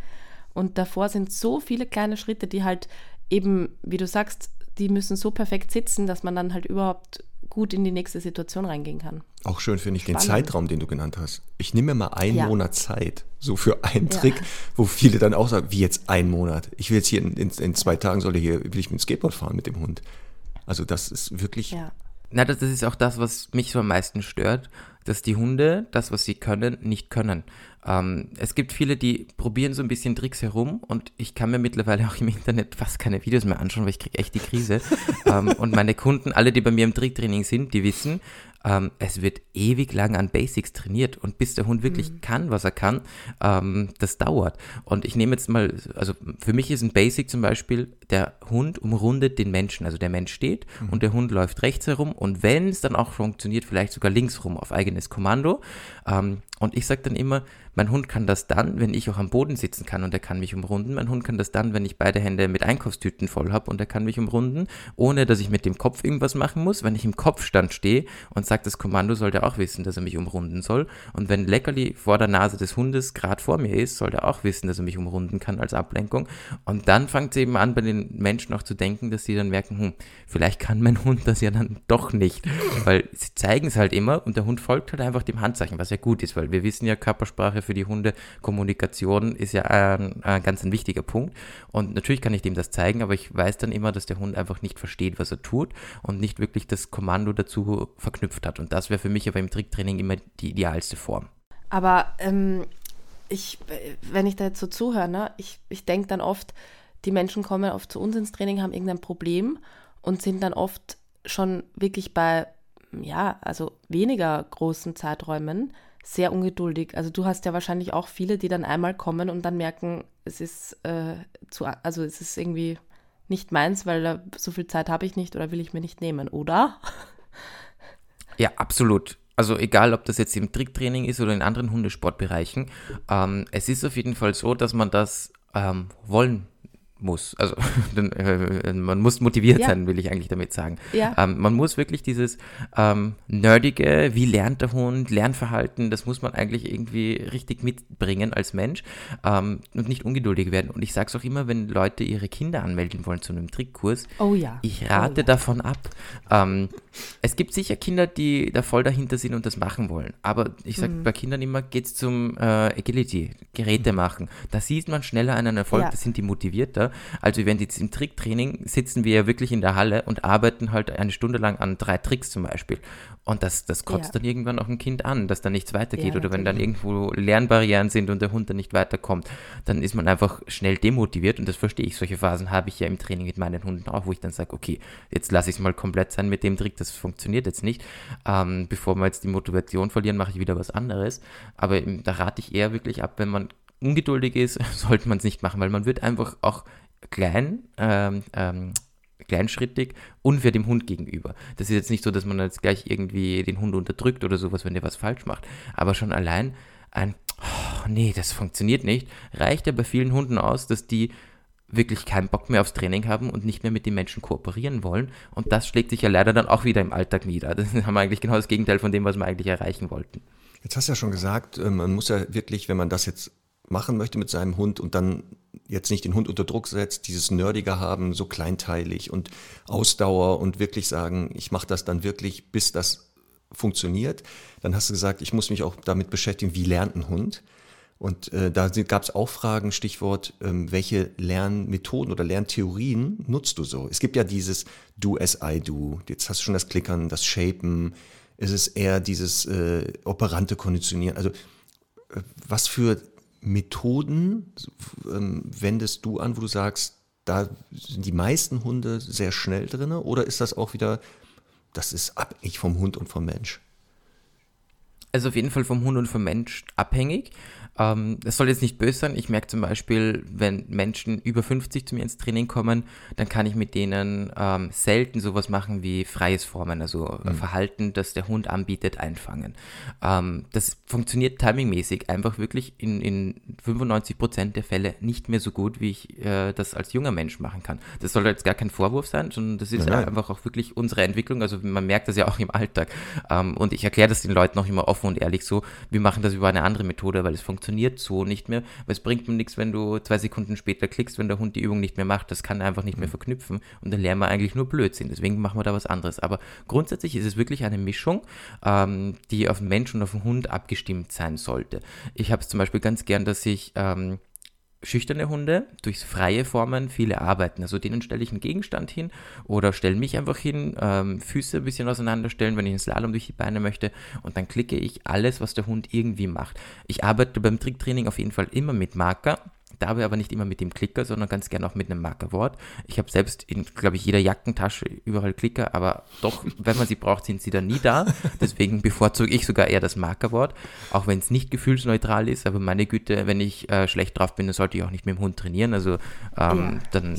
Und davor sind so viele kleine Schritte, die halt eben, wie du sagst, die müssen so perfekt sitzen, dass man dann halt überhaupt gut in die nächste Situation reingehen kann. Auch schön finde ich Spannend. den Zeitraum, den du genannt hast. Ich nehme mir mal einen ja. Monat Zeit, so für einen ja. Trick, wo viele dann auch sagen, wie jetzt ein Monat. Ich will jetzt hier in, in, in zwei Tagen soll ich hier, will ich mit dem Skateboard fahren mit dem Hund. Also das ist wirklich. Ja. Na, das, das ist auch das, was mich so am meisten stört, dass die Hunde das, was sie können, nicht können. Ähm, es gibt viele, die probieren so ein bisschen Tricks herum und ich kann mir mittlerweile auch im Internet fast keine Videos mehr anschauen, weil ich kriege echt die Krise. ähm, und meine Kunden, alle, die bei mir im Tricktraining sind, die wissen, ähm, es wird ewig lang an Basics trainiert und bis der Hund wirklich mhm. kann, was er kann, ähm, das dauert. Und ich nehme jetzt mal, also für mich ist ein Basic zum Beispiel, der Hund umrundet den Menschen. Also der Mensch steht mhm. und der Hund läuft rechts herum und wenn es dann auch funktioniert, vielleicht sogar links rum auf eigenes Kommando. Ähm, und ich sage dann immer, mein Hund kann das dann, wenn ich auch am Boden sitzen kann und er kann mich umrunden. Mein Hund kann das dann, wenn ich beide Hände mit Einkaufstüten voll habe und er kann mich umrunden, ohne dass ich mit dem Kopf irgendwas machen muss. Wenn ich im Kopfstand stehe und sage, das Kommando, soll der auch wissen, dass er mich umrunden soll. Und wenn Leckerli vor der Nase des Hundes gerade vor mir ist, soll der auch wissen, dass er mich umrunden kann als Ablenkung. Und dann fängt es eben an, bei den Menschen auch zu denken, dass sie dann merken, hm, vielleicht kann mein Hund das ja dann doch nicht. Weil sie zeigen es halt immer und der Hund folgt halt einfach dem Handzeichen, was ja gut ist, weil wir wissen ja, Körpersprache für die Hunde, Kommunikation ist ja ein, ein ganz ein wichtiger Punkt. Und natürlich kann ich dem das zeigen, aber ich weiß dann immer, dass der Hund einfach nicht versteht, was er tut und nicht wirklich das Kommando dazu verknüpft hat. Und das wäre für mich aber im Tricktraining immer die idealste Form. Aber ähm, ich, wenn ich da jetzt so zuhöre, ne, ich, ich denke dann oft, die Menschen kommen oft zu uns ins Training, haben irgendein Problem und sind dann oft schon wirklich bei, ja, also weniger großen Zeiträumen sehr ungeduldig. Also du hast ja wahrscheinlich auch viele, die dann einmal kommen und dann merken, es ist äh, zu, also es ist irgendwie nicht meins, weil so viel Zeit habe ich nicht oder will ich mir nicht nehmen, oder? Ja, absolut. Also egal, ob das jetzt im Tricktraining ist oder in anderen Hundesportbereichen, ähm, es ist auf jeden Fall so, dass man das ähm, wollen muss. Also äh, man muss motiviert ja. sein, will ich eigentlich damit sagen. Ja. Ähm, man muss wirklich dieses ähm, nerdige, wie lernt der Hund, Lernverhalten, das muss man eigentlich irgendwie richtig mitbringen als Mensch ähm, und nicht ungeduldig werden. Und ich sage es auch immer, wenn Leute ihre Kinder anmelden wollen zu einem Trickkurs, oh ja. ich rate oh ja. davon ab. Ähm, es gibt sicher Kinder, die da voll dahinter sind und das machen wollen. Aber ich sage mhm. bei Kindern immer, geht es zum äh, Agility, Geräte machen. Da sieht man schneller einen Erfolg, ja. da sind die motivierter. Also wenn jetzt im Tricktraining sitzen wir ja wirklich in der Halle und arbeiten halt eine Stunde lang an drei Tricks zum Beispiel. Und das, das kotzt ja. dann irgendwann auch ein Kind an, dass da nichts weitergeht. Ja, Oder wenn dann irgendwo Lernbarrieren sind und der Hund dann nicht weiterkommt, dann ist man einfach schnell demotiviert. Und das verstehe ich. Solche Phasen habe ich ja im Training mit meinen Hunden auch, wo ich dann sage, okay, jetzt lasse ich es mal komplett sein mit dem Trick, das funktioniert jetzt nicht. Ähm, bevor wir jetzt die Motivation verlieren, mache ich wieder was anderes. Aber da rate ich eher wirklich ab, wenn man ungeduldig ist, sollte man es nicht machen, weil man wird einfach auch klein, ähm, ähm, kleinschrittig unfair dem Hund gegenüber. Das ist jetzt nicht so, dass man jetzt gleich irgendwie den Hund unterdrückt oder sowas, wenn der was falsch macht. Aber schon allein ein, oh, nee, das funktioniert nicht, reicht ja bei vielen Hunden aus, dass die wirklich keinen Bock mehr aufs Training haben und nicht mehr mit den Menschen kooperieren wollen. Und das schlägt sich ja leider dann auch wieder im Alltag nieder. Das haben wir eigentlich genau das Gegenteil von dem, was wir eigentlich erreichen wollten. Jetzt hast du ja schon gesagt, äh, man muss ja wirklich, wenn man das jetzt machen möchte mit seinem Hund und dann jetzt nicht den Hund unter Druck setzt, dieses Nerdige haben, so kleinteilig und Ausdauer und wirklich sagen, ich mache das dann wirklich, bis das funktioniert. Dann hast du gesagt, ich muss mich auch damit beschäftigen, wie lernt ein Hund. Und äh, da gab es auch Fragen, Stichwort, ähm, welche Lernmethoden oder Lerntheorien nutzt du so? Es gibt ja dieses Do as I do, jetzt hast du schon das Klickern, das Shapen, ist es eher dieses äh, operante Konditionieren. Also äh, was für Methoden ähm, wendest du an, wo du sagst, da sind die meisten Hunde sehr schnell drin? Oder ist das auch wieder, das ist abhängig vom Hund und vom Mensch? Also auf jeden Fall vom Hund und vom Mensch abhängig. Ähm, das soll jetzt nicht böse sein. Ich merke zum Beispiel, wenn Menschen über 50 zu mir ins Training kommen, dann kann ich mit denen ähm, selten sowas machen wie freies Formen, also mhm. Verhalten, das der Hund anbietet, einfangen. Ähm, das funktioniert timingmäßig einfach wirklich in, in 95 Prozent der Fälle nicht mehr so gut, wie ich äh, das als junger Mensch machen kann. Das soll jetzt gar kein Vorwurf sein, sondern das ist nein, einfach auch wirklich unsere Entwicklung. Also man merkt das ja auch im Alltag. Ähm, und ich erkläre das den Leuten auch immer offen und ehrlich so, wir machen das über eine andere Methode, weil es funktioniert funktioniert so nicht mehr, weil es bringt mir nichts, wenn du zwei Sekunden später klickst, wenn der Hund die Übung nicht mehr macht. Das kann er einfach nicht mehr mhm. verknüpfen und dann lernen wir eigentlich nur Blödsinn. Deswegen machen wir da was anderes. Aber grundsätzlich ist es wirklich eine Mischung, ähm, die auf den Mensch und auf den Hund abgestimmt sein sollte. Ich habe es zum Beispiel ganz gern, dass ich ähm, schüchterne Hunde durch freie Formen viele arbeiten. Also denen stelle ich einen Gegenstand hin oder stelle mich einfach hin, ähm, Füße ein bisschen auseinanderstellen, wenn ich einen Slalom durch die Beine möchte und dann klicke ich alles, was der Hund irgendwie macht. Ich arbeite beim Tricktraining auf jeden Fall immer mit Marker Dabei aber nicht immer mit dem Klicker, sondern ganz gerne auch mit einem Markerwort. Ich habe selbst in, glaube ich, jeder Jackentasche überall Klicker, aber doch, wenn man sie braucht, sind sie dann nie da. Deswegen bevorzuge ich sogar eher das Markerwort, auch wenn es nicht gefühlsneutral ist. Aber meine Güte, wenn ich äh, schlecht drauf bin, dann sollte ich auch nicht mit dem Hund trainieren. Also ähm, ja, dann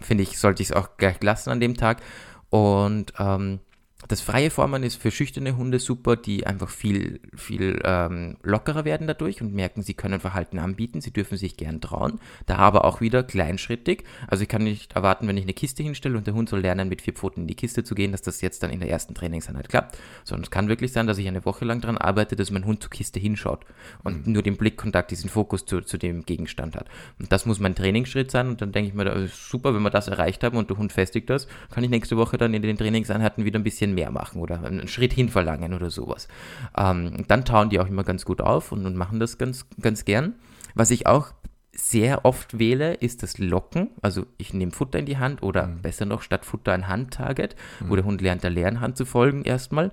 finde ich, sollte ich es auch gleich lassen an dem Tag. Und ähm, das freie Formen ist für schüchterne Hunde super, die einfach viel, viel ähm, lockerer werden dadurch und merken, sie können Verhalten anbieten, sie dürfen sich gern trauen. Da aber auch wieder kleinschrittig. Also ich kann nicht erwarten, wenn ich eine Kiste hinstelle und der Hund soll lernen, mit vier Pfoten in die Kiste zu gehen, dass das jetzt dann in der ersten Trainingseinheit klappt. Sondern es kann wirklich sein, dass ich eine Woche lang daran arbeite, dass mein Hund zur Kiste hinschaut und mhm. nur den Blickkontakt, diesen Fokus zu, zu dem Gegenstand hat. Und das muss mein Trainingsschritt sein und dann denke ich mir, ist super, wenn wir das erreicht haben und der Hund festigt das, kann ich nächste Woche dann in den Trainingseinheiten wieder ein bisschen mehr mehr machen oder einen Schritt hin verlangen oder sowas. Ähm, dann tauen die auch immer ganz gut auf und, und machen das ganz, ganz gern. Was ich auch sehr oft wähle, ist das Locken. Also ich nehme Futter in die Hand oder mhm. besser noch statt Futter ein Handtarget, mhm. wo der Hund lernt, der leeren Hand zu folgen erstmal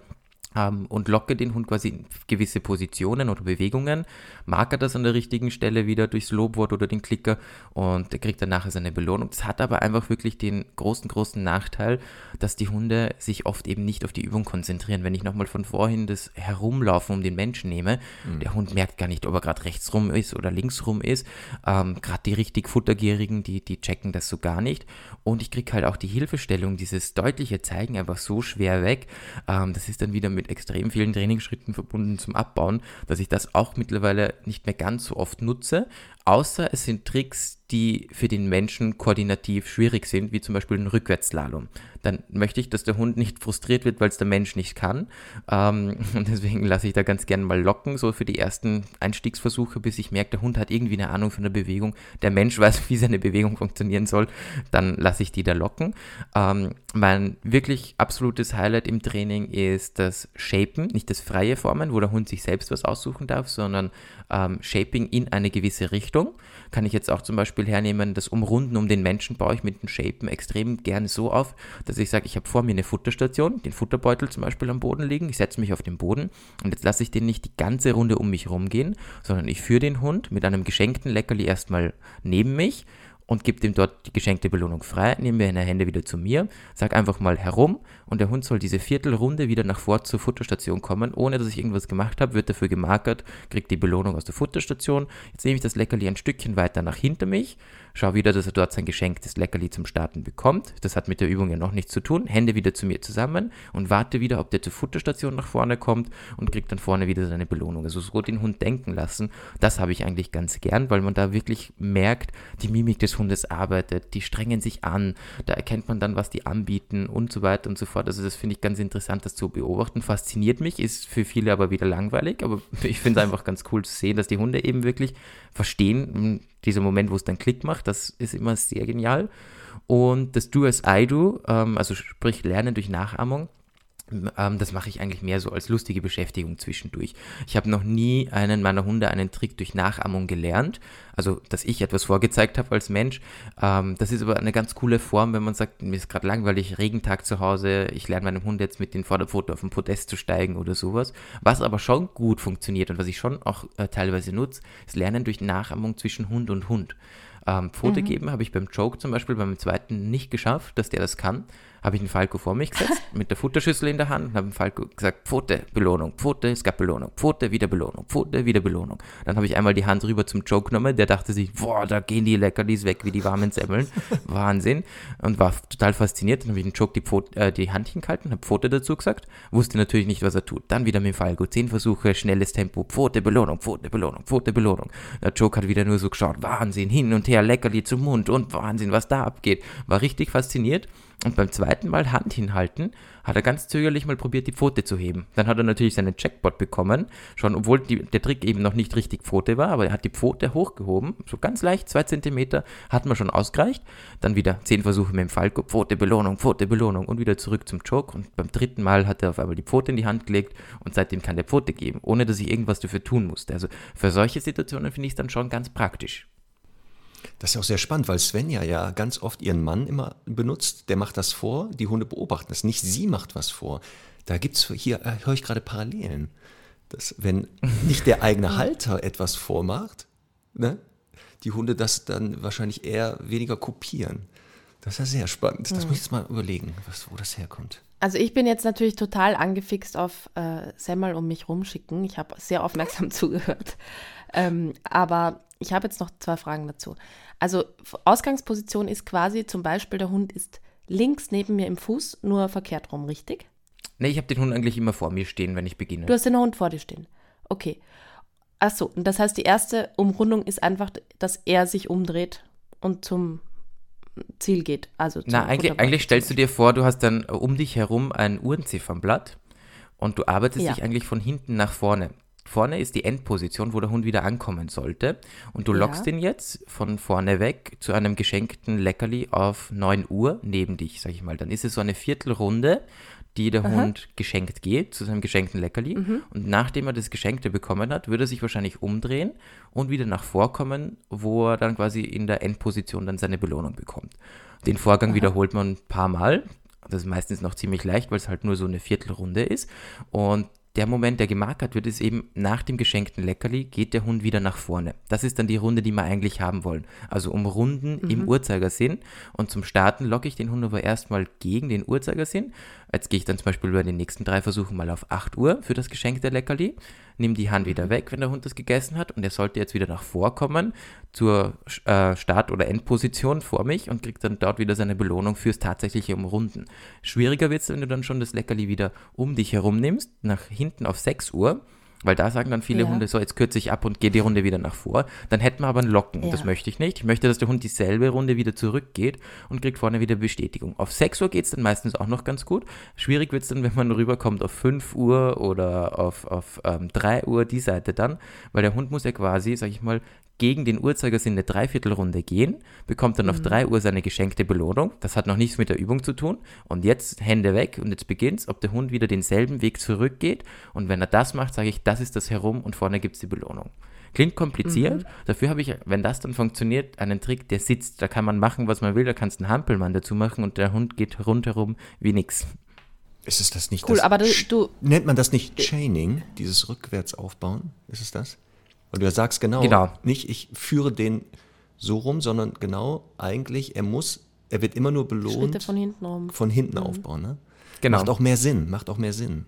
und locke den Hund quasi in gewisse Positionen oder Bewegungen, marker das an der richtigen Stelle wieder durchs Lobwort oder den Klicker und der kriegt dann nachher seine Belohnung. Das hat aber einfach wirklich den großen, großen Nachteil, dass die Hunde sich oft eben nicht auf die Übung konzentrieren. Wenn ich nochmal von vorhin das Herumlaufen um den Menschen nehme, mhm. der Hund merkt gar nicht, ob er gerade rechts rum ist oder links rum ist. Ähm, gerade die richtig Futtergierigen, die, die checken das so gar nicht. Und ich kriege halt auch die Hilfestellung, dieses deutliche Zeigen einfach so schwer weg. Ähm, das ist dann wieder mit extrem vielen Trainingsschritten verbunden zum Abbauen, dass ich das auch mittlerweile nicht mehr ganz so oft nutze, außer es sind Tricks, die für den Menschen koordinativ schwierig sind, wie zum Beispiel ein Rückwärtsslalom. Dann möchte ich, dass der Hund nicht frustriert wird, weil es der Mensch nicht kann. Ähm, und deswegen lasse ich da ganz gerne mal locken, so für die ersten Einstiegsversuche, bis ich merke, der Hund hat irgendwie eine Ahnung von der Bewegung. Der Mensch weiß, wie seine Bewegung funktionieren soll. Dann lasse ich die da locken. Ähm, mein wirklich absolutes Highlight im Training ist das Shapen, nicht das freie Formen, wo der Hund sich selbst was aussuchen darf, sondern ähm, Shaping in eine gewisse Richtung. Kann ich jetzt auch zum Beispiel hernehmen, das Umrunden um den Menschen baue ich mit dem Shapen extrem gerne so auf, dass ich sage, ich habe vor mir eine Futterstation, den Futterbeutel zum Beispiel am Boden liegen, ich setze mich auf den Boden und jetzt lasse ich den nicht die ganze Runde um mich rumgehen, sondern ich führe den Hund mit einem geschenkten Leckerli erstmal neben mich und gebe ihm dort die geschenkte Belohnung frei, nehme meine Hände wieder zu mir, sag einfach mal herum und der Hund soll diese Viertelrunde wieder nach vor zur Futterstation kommen, ohne dass ich irgendwas gemacht habe, wird dafür gemarkert, kriegt die Belohnung aus der Futterstation. Jetzt nehme ich das Leckerli ein Stückchen weiter nach hinter mich, schaue wieder, dass er dort sein geschenktes Leckerli zum Starten bekommt. Das hat mit der Übung ja noch nichts zu tun. Hände wieder zu mir zusammen und warte wieder, ob der zur Futterstation nach vorne kommt und kriegt dann vorne wieder seine Belohnung. Also so den Hund denken lassen, das habe ich eigentlich ganz gern, weil man da wirklich merkt, die Mimik des Hundes arbeitet, die strengen sich an, da erkennt man dann, was die anbieten und so weiter und so fort. Also das finde ich ganz interessant, das zu beobachten. Fasziniert mich, ist für viele aber wieder langweilig, aber ich finde es einfach ganz cool zu sehen, dass die Hunde eben wirklich verstehen, dieser Moment, wo es dann Klick macht, das ist immer sehr genial. Und das Do as I do, ähm, also sprich Lernen durch Nachahmung, ähm, das mache ich eigentlich mehr so als lustige Beschäftigung zwischendurch. Ich habe noch nie einen meiner Hunde einen Trick durch Nachahmung gelernt, also dass ich etwas vorgezeigt habe als Mensch. Ähm, das ist aber eine ganz coole Form, wenn man sagt, mir ist gerade langweilig, Regentag zu Hause, ich lerne meinem Hund jetzt mit den Vorderpfoten auf den Podest zu steigen oder sowas. Was aber schon gut funktioniert und was ich schon auch äh, teilweise nutze, ist Lernen durch Nachahmung zwischen Hund und Hund. Ähm, Pfote mhm. geben habe ich beim Joke zum Beispiel beim zweiten nicht geschafft, dass der das kann habe ich den Falco vor mich gesetzt, mit der Futterschüssel in der Hand und habe dem Falco gesagt, Pfote, Belohnung, Pfote, es gab Belohnung, Pfote, wieder Belohnung, Pfote, wieder Belohnung. Dann habe ich einmal die Hand rüber zum Joe genommen, der dachte sich, boah, da gehen die Leckerlis weg wie die warmen Semmeln. Wahnsinn. Und war total fasziniert. Dann habe ich den Joke die, Pfote, äh, die Hand hingehalten, habe Pfote dazu gesagt, wusste natürlich nicht, was er tut. Dann wieder mit dem Falco, zehn Versuche, schnelles Tempo, Pfote, Belohnung, Pfote, Belohnung, Pfote, Belohnung. Der Joke hat wieder nur so geschaut, Wahnsinn, hin und her, Leckerli zum Mund und Wahnsinn, was da abgeht. War richtig fasziniert. Und beim zweiten Mal Hand hinhalten, hat er ganz zögerlich mal probiert, die Pfote zu heben. Dann hat er natürlich seinen Jackpot bekommen, schon obwohl die, der Trick eben noch nicht richtig Pfote war, aber er hat die Pfote hochgehoben, so ganz leicht, zwei Zentimeter, hat man schon ausgereicht. Dann wieder zehn Versuche mit dem Falco, Pfote, Belohnung, Pfote, Belohnung und wieder zurück zum Choke. Und beim dritten Mal hat er auf einmal die Pfote in die Hand gelegt und seitdem kann der Pfote geben, ohne dass ich irgendwas dafür tun musste. Also für solche Situationen finde ich es dann schon ganz praktisch. Das ist ja auch sehr spannend, weil Svenja ja ganz oft ihren Mann immer benutzt. Der macht das vor, die Hunde beobachten das. Nicht sie macht was vor. Da gibt es hier, äh, höre ich gerade Parallelen. Dass, wenn nicht der eigene Halter etwas vormacht, ne, die Hunde das dann wahrscheinlich eher weniger kopieren. Das ist ja sehr spannend. Das hm. muss ich jetzt mal überlegen, was, wo das herkommt. Also ich bin jetzt natürlich total angefixt auf äh, Semmel um mich rumschicken. Ich habe sehr aufmerksam zugehört. Ähm, aber ich habe jetzt noch zwei Fragen dazu. Also Ausgangsposition ist quasi zum Beispiel, der Hund ist links neben mir im Fuß, nur verkehrt rum, richtig? Nee, ich habe den Hund eigentlich immer vor mir stehen, wenn ich beginne. Du hast den Hund vor dir stehen. Okay. Achso, und das heißt, die erste Umrundung ist einfach, dass er sich umdreht und zum Ziel geht. Also Na, eigentlich, eigentlich stellst du dir vor, du hast dann um dich herum ein Uhrenziffernblatt und du arbeitest Ja. dich eigentlich von hinten nach vorne. Vorne ist die Endposition, wo der Hund wieder ankommen sollte. Und du Ja. lockst ihn jetzt von vorne weg zu einem geschenkten Leckerli auf 9 Uhr neben dich, sag ich mal. Dann ist es so eine Viertelrunde, die der Hund geschenkt geht, zu seinem geschenkten Leckerli. Mhm. Und nachdem er das Geschenkte bekommen hat, würde er sich wahrscheinlich umdrehen und wieder nach vorkommen, wo er dann quasi in der Endposition dann seine Belohnung bekommt. Den Vorgang wiederholt man ein paar Mal. Das ist meistens noch ziemlich leicht, weil es halt nur so eine Viertelrunde ist. Und der Moment, der gemarkert wird, ist eben nach dem geschenkten Leckerli geht der Hund wieder nach vorne. Das ist dann die Runde, die wir eigentlich haben wollen. Also umrunden im Uhrzeigersinn. Und zum Starten locke ich den Hund aber erstmal gegen den Uhrzeigersinn. Jetzt gehe ich dann zum Beispiel bei den nächsten drei Versuchen mal auf 8 Uhr für das geschenkte Leckerli. Nimm die Hand wieder weg, wenn der Hund das gegessen hat. Und er sollte jetzt wieder nach vorkommen zur äh, Start- oder Endposition vor mich und kriegt dann dort wieder seine Belohnung fürs tatsächliche Umrunden. Schwieriger wird es, wenn du dann schon das Leckerli wieder um dich herum nimmst, nach hinten auf 6 Uhr. Weil da sagen dann viele Ja. Hunde, so jetzt kürze ich ab und gehe die Runde wieder nach vor. Dann hätten wir aber ein Locken. Ja. Das möchte ich nicht. Ich möchte, dass der Hund dieselbe Runde wieder zurückgeht und kriegt vorne wieder Bestätigung. Auf 6 Uhr geht es dann meistens auch noch ganz gut. Schwierig wird es dann, wenn man rüberkommt auf 5 Uhr oder auf, auf ähm, 3 Uhr, die Seite dann. Weil der Hund muss ja quasi, sag ich mal, gegen den Uhrzeigersinn eine Dreiviertelrunde gehen, bekommt dann auf 3 Uhr seine geschenkte Belohnung. Das hat noch nichts mit der Übung zu tun. Und jetzt Hände weg und jetzt beginnt's, ob der Hund wieder denselben Weg zurückgeht. Und wenn er das macht, sage ich, das ist das Herum und vorne gibt's die Belohnung. Klingt kompliziert. Dafür habe ich, wenn das dann funktioniert, einen Trick, der sitzt. Da kann man machen, was man will. Da kannst du einen Hampelmann dazu machen und der Hund geht rundherum wie nix. Ist es das nicht Cool, das, aber du, Sch- du Nennt man das nicht Chaining, dieses Rückwärtsaufbauen? Ist es das? Weil du sagst genau, Genau. nicht ich führe den so rum, sondern genau eigentlich, er muss, er wird immer nur belohnt Schritte von hinten rum. von hinten aufbauen. Ne? Genau. Macht auch mehr Sinn, macht auch mehr Sinn.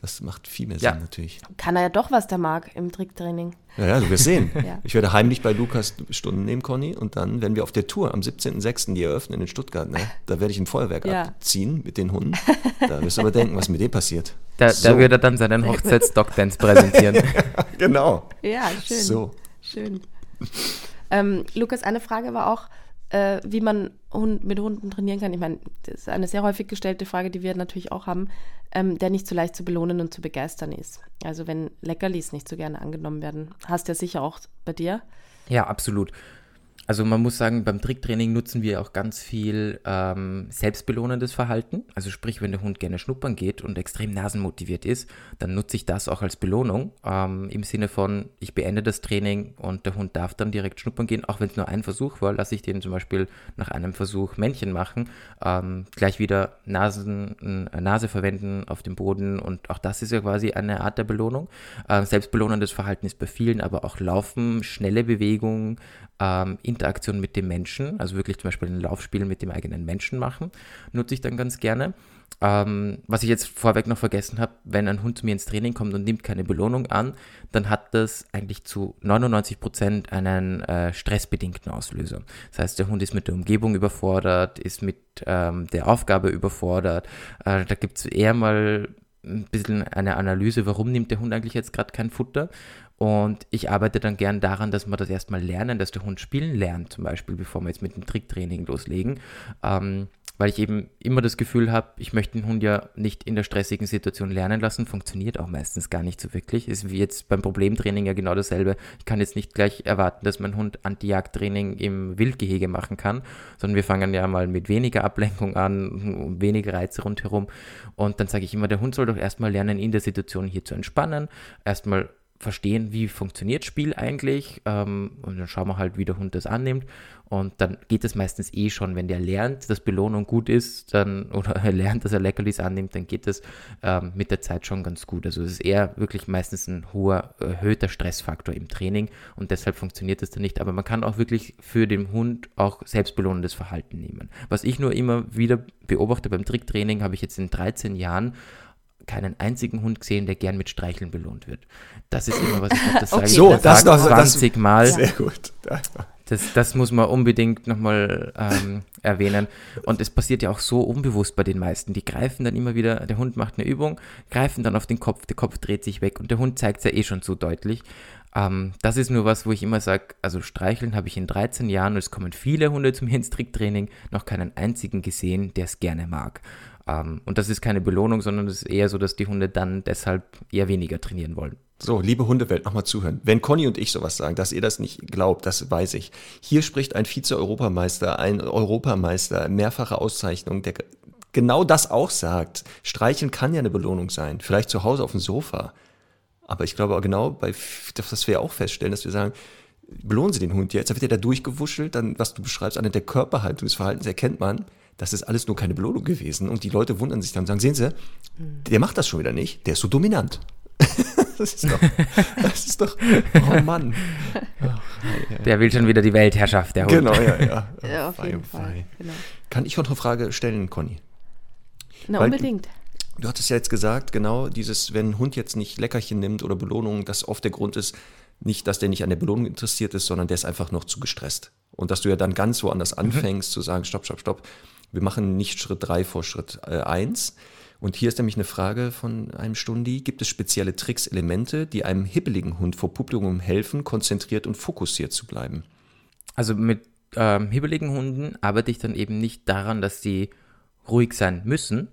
Das macht viel mehr Ja. Sinn natürlich. Kann er ja doch, was der mag im Tricktraining. Ja, ja, du wirst sehen. Ja. Ich werde heimlich bei Lukas Stunden nehmen, Conny, und dann, wenn wir auf der Tour am 17.06. die eröffnen in Stuttgart, ne, da werde ich ein Feuerwerk Ja. abziehen mit den Hunden. Da wirst du aber denken, was mit dem passiert. Da, So. da wird er dann seinen Hochzeits-Dog-Dance präsentieren. Genau. Ja, schön. So. Schön. Ähm, Lukas, eine Frage war auch, äh, wie man Hund, mit Hunden trainieren kann. Ich meine, das ist eine sehr häufig gestellte Frage, die wir natürlich auch haben, ähm, der nicht so leicht zu belohnen und zu begeistern ist. Also wenn Leckerlis nicht so gerne angenommen werden, hast du ja sicher auch bei dir. Ja, absolut. Also man muss sagen, beim Tricktraining nutzen wir auch ganz viel ähm, selbstbelohnendes Verhalten. Also sprich, wenn der Hund gerne schnuppern geht und extrem nasenmotiviert ist, dann nutze ich das auch als Belohnung. Ähm, Im Sinne von, ich beende das Training und der Hund darf dann direkt schnuppern gehen. Auch wenn es nur ein Versuch war, lasse ich den zum Beispiel nach einem Versuch Männchen machen, ähm, gleich wieder Nasen, äh, Nase verwenden auf dem Boden und auch das ist ja quasi eine Art der Belohnung. Ähm, selbstbelohnendes Verhalten ist bei vielen, aber auch Laufen, schnelle Bewegungen, ähm, Interaktion mit dem Menschen, also wirklich zum Beispiel ein Laufspiel mit dem eigenen Menschen machen, nutze ich dann ganz gerne. Ähm, was ich jetzt vorweg noch vergessen habe, wenn ein Hund zu mir ins Training kommt und nimmt keine Belohnung an, dann hat das eigentlich zu 99 Prozent einen äh, stressbedingten Auslöser. Das heißt, der Hund ist mit der Umgebung überfordert, ist mit ähm, der Aufgabe überfordert. Äh, da gibt es eher mal ein bisschen eine Analyse, warum nimmt der Hund eigentlich jetzt gerade kein Futter. Und ich arbeite dann gern daran, dass wir das erstmal lernen, dass der Hund spielen lernt, zum Beispiel, bevor wir jetzt mit dem Tricktraining loslegen. Ähm, weil ich eben immer das Gefühl habe, ich möchte den Hund ja nicht in der stressigen Situation lernen lassen, funktioniert auch meistens gar nicht so wirklich. Ist wie jetzt beim Problemtraining ja genau dasselbe. Ich kann jetzt nicht gleich erwarten, dass mein Hund Anti-Jagd-Training im Wildgehege machen kann, sondern wir fangen ja mal mit weniger Ablenkung an, weniger Reize rundherum. Und dann sage ich immer, der Hund soll doch erstmal lernen, in der Situation hier zu entspannen, erstmal verstehen, wie funktioniert Spiel eigentlich ähm, und dann schauen wir halt, wie der Hund das annimmt und dann geht es meistens eh schon, wenn der lernt, dass Belohnung gut ist, dann oder er lernt, dass er Leckerlis annimmt, dann geht es ähm, mit der Zeit schon ganz gut. Also es ist eher wirklich meistens ein hoher, erhöhter Stressfaktor im Training und deshalb funktioniert es dann nicht. Aber man kann auch wirklich für den Hund auch selbstbelohnendes Verhalten nehmen. Was ich nur immer wieder beobachte beim Tricktraining, habe ich jetzt in 13 Jahren keinen einzigen Hund gesehen, der gern mit Streicheln belohnt wird. Das ist immer, was ich habe, das sage ich So, am das noch- das- 20 Mal. Sehr gut. Da- Das, das muss man unbedingt nochmal ähm, erwähnen. Und es passiert ja auch so unbewusst bei den meisten. Die greifen dann immer wieder, der Hund macht eine Übung, greifen dann auf den Kopf, der Kopf dreht sich weg und der Hund zeigt es ja eh schon so deutlich. Ähm, das ist nur was, wo ich immer sage, also streicheln habe ich in 13 Jahren, und es kommen viele Hunde zu mir ins Tricktraining, noch keinen einzigen gesehen, der es gerne mag. Ähm, und das ist keine Belohnung, sondern es ist eher so, dass die Hunde dann deshalb eher weniger trainieren wollen. So, liebe Hundewelt, nochmal zuhören. Wenn Conny und ich sowas sagen, dass ihr das nicht glaubt, das weiß ich. Hier spricht ein Vize-Europameister, ein Europameister, mehrfache Auszeichnung, der genau das auch sagt. Streicheln kann ja eine Belohnung sein. Vielleicht zu Hause auf dem Sofa. Aber ich glaube genau, bei, dass wir auch feststellen, dass wir sagen, belohnen Sie den Hund jetzt. Da wird er da durchgewuschelt, dann, was du beschreibst, an der Körperhaltung des Verhaltens erkennt man, das ist alles nur keine Belohnung gewesen. Und die Leute wundern sich dann und sagen, sehen Sie, der macht das schon wieder nicht, der ist so dominant. das ist doch, das ist doch, oh Mann. Der will schon wieder die Weltherrschaft, der Hund. Genau, ja, ja. Ja, auf Fei, jeden fei. Fall. Genau. Kann ich noch eine Frage stellen, Conny? Na, Weil- unbedingt. Du hattest ja jetzt gesagt, genau dieses, wenn ein Hund jetzt nicht Leckerchen nimmt oder Belohnung, dass oft der Grund ist, nicht, dass der nicht an der Belohnung interessiert ist, sondern der ist einfach noch zu gestresst. Und dass du ja dann ganz woanders anfängst zu sagen, stopp, stopp, stopp, wir machen nicht Schritt drei vor Schritt äh, eins. Und hier ist nämlich eine Frage von einem Stundi. Gibt es spezielle Tricks, Elemente, die einem hibbeligen Hund vor Publikum helfen, konzentriert und fokussiert zu bleiben? Also mit ähm, hibbeligen Hunden arbeite ich dann eben nicht daran, dass sie ruhig sein müssen,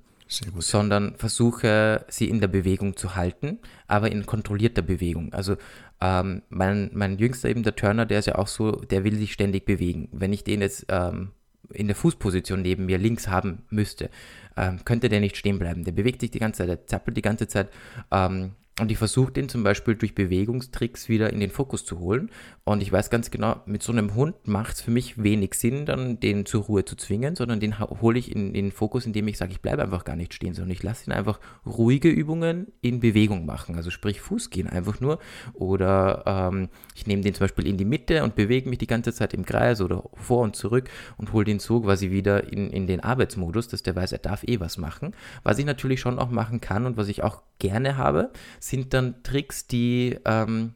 gut. sondern versuche, sie in der Bewegung zu halten, aber in kontrollierter Bewegung. Also ähm, mein, mein Jüngster eben, der Turner, der ist ja auch so, der will sich ständig bewegen. Wenn ich den jetzt ähm, in der Fußposition neben mir links haben müsste, ähm, könnte der nicht stehen bleiben. Der bewegt sich die ganze Zeit, der zappelt die ganze Zeit. Ähm, und ich versuche den zum Beispiel durch Bewegungstricks wieder in den Fokus zu holen. Und ich weiß ganz genau, mit so einem Hund macht es für mich wenig Sinn, dann den zur Ruhe zu zwingen, sondern den hole ich in, in den Fokus, indem ich sage, ich bleibe einfach gar nicht stehen, sondern ich lasse ihn einfach ruhige Übungen in Bewegung machen. Also sprich Fuß gehen einfach nur. Oder ähm, ich nehme den zum Beispiel in die Mitte und bewege mich die ganze Zeit im Kreis oder vor und zurück und hole den so quasi wieder in, in den Arbeitsmodus, dass der weiß, er darf eh was machen. Was ich natürlich schon auch machen kann und was ich auch gerne habe, sind dann Tricks, die ähm,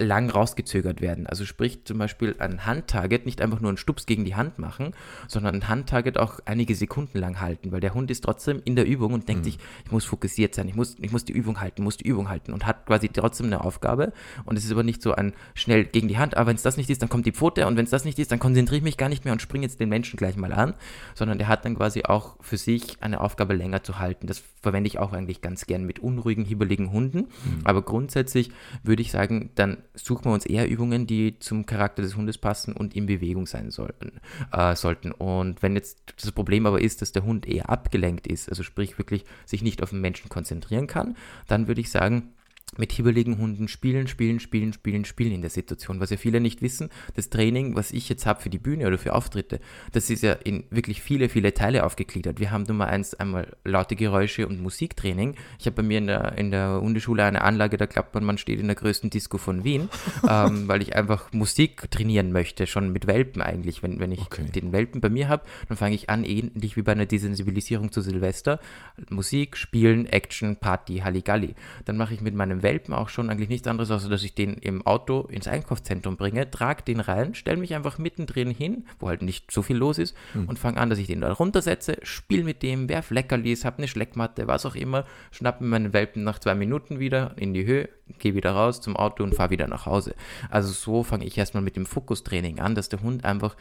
lang rausgezögert werden. Also sprich zum Beispiel ein Handtarget, nicht einfach nur einen Stups gegen die Hand machen, sondern ein Handtarget auch einige Sekunden lang halten, weil der Hund ist trotzdem in der Übung und denkt sich, ich muss fokussiert sein, ich muss, ich muss die Übung halten, muss die Übung halten und hat quasi trotzdem eine Aufgabe und es ist aber nicht so ein schnell gegen die Hand, aber wenn es das nicht ist, dann kommt die Pfote und wenn es das nicht ist, dann konzentriere ich mich gar nicht mehr und springe jetzt den Menschen gleich mal an, sondern der hat dann quasi auch für sich eine Aufgabe länger zu halten. Das verwende ich auch eigentlich ganz gern mit unruhigen, hibbeligen Hunden, aber grundsätzlich würde ich sagen, dann suchen wir uns eher Übungen, die zum Charakter des Hundes passen und in Bewegung sein sollten. Äh, sollten. Und wenn jetzt das Problem aber ist, dass der Hund eher abgelenkt ist, also sprich wirklich sich nicht auf den Menschen konzentrieren kann, dann würde ich sagen, mit hibbeligen Hunden spielen, spielen, spielen, spielen, spielen in der Situation. Was ja viele nicht wissen, das Training, was ich jetzt habe für die Bühne oder für Auftritte, das ist ja in wirklich viele, viele Teile aufgegliedert. Wir haben Nummer eins einmal laute Geräusche und Musiktraining. Ich habe bei mir in der, in der Hundeschule eine Anlage, da klappt man, man steht in der größten Disco von Wien, ähm, weil ich einfach Musik trainieren möchte, schon mit Welpen eigentlich. Wenn, wenn ich Okay. den Welpen bei mir habe, dann fange ich an, ähnlich wie bei einer Desensibilisierung zu Silvester, Musik, Spielen, Action, Party, Halligalli. Dann mache ich mit meinem Welpen auch schon eigentlich nichts anderes, außer dass ich den im Auto ins Einkaufszentrum bringe, trage den rein, stelle mich einfach mittendrin hin, wo halt nicht so viel los ist, und fange an, dass ich den da runtersetze, spiele mit dem, werf Leckerlis, hab eine Schleckmatte, was auch immer, schnapp mir meinen Welpen nach zwei Minuten wieder in die Höhe, gehe wieder raus zum Auto und fahre wieder nach Hause. Also so fange ich erstmal mit dem Fokustraining an, dass der Hund einfach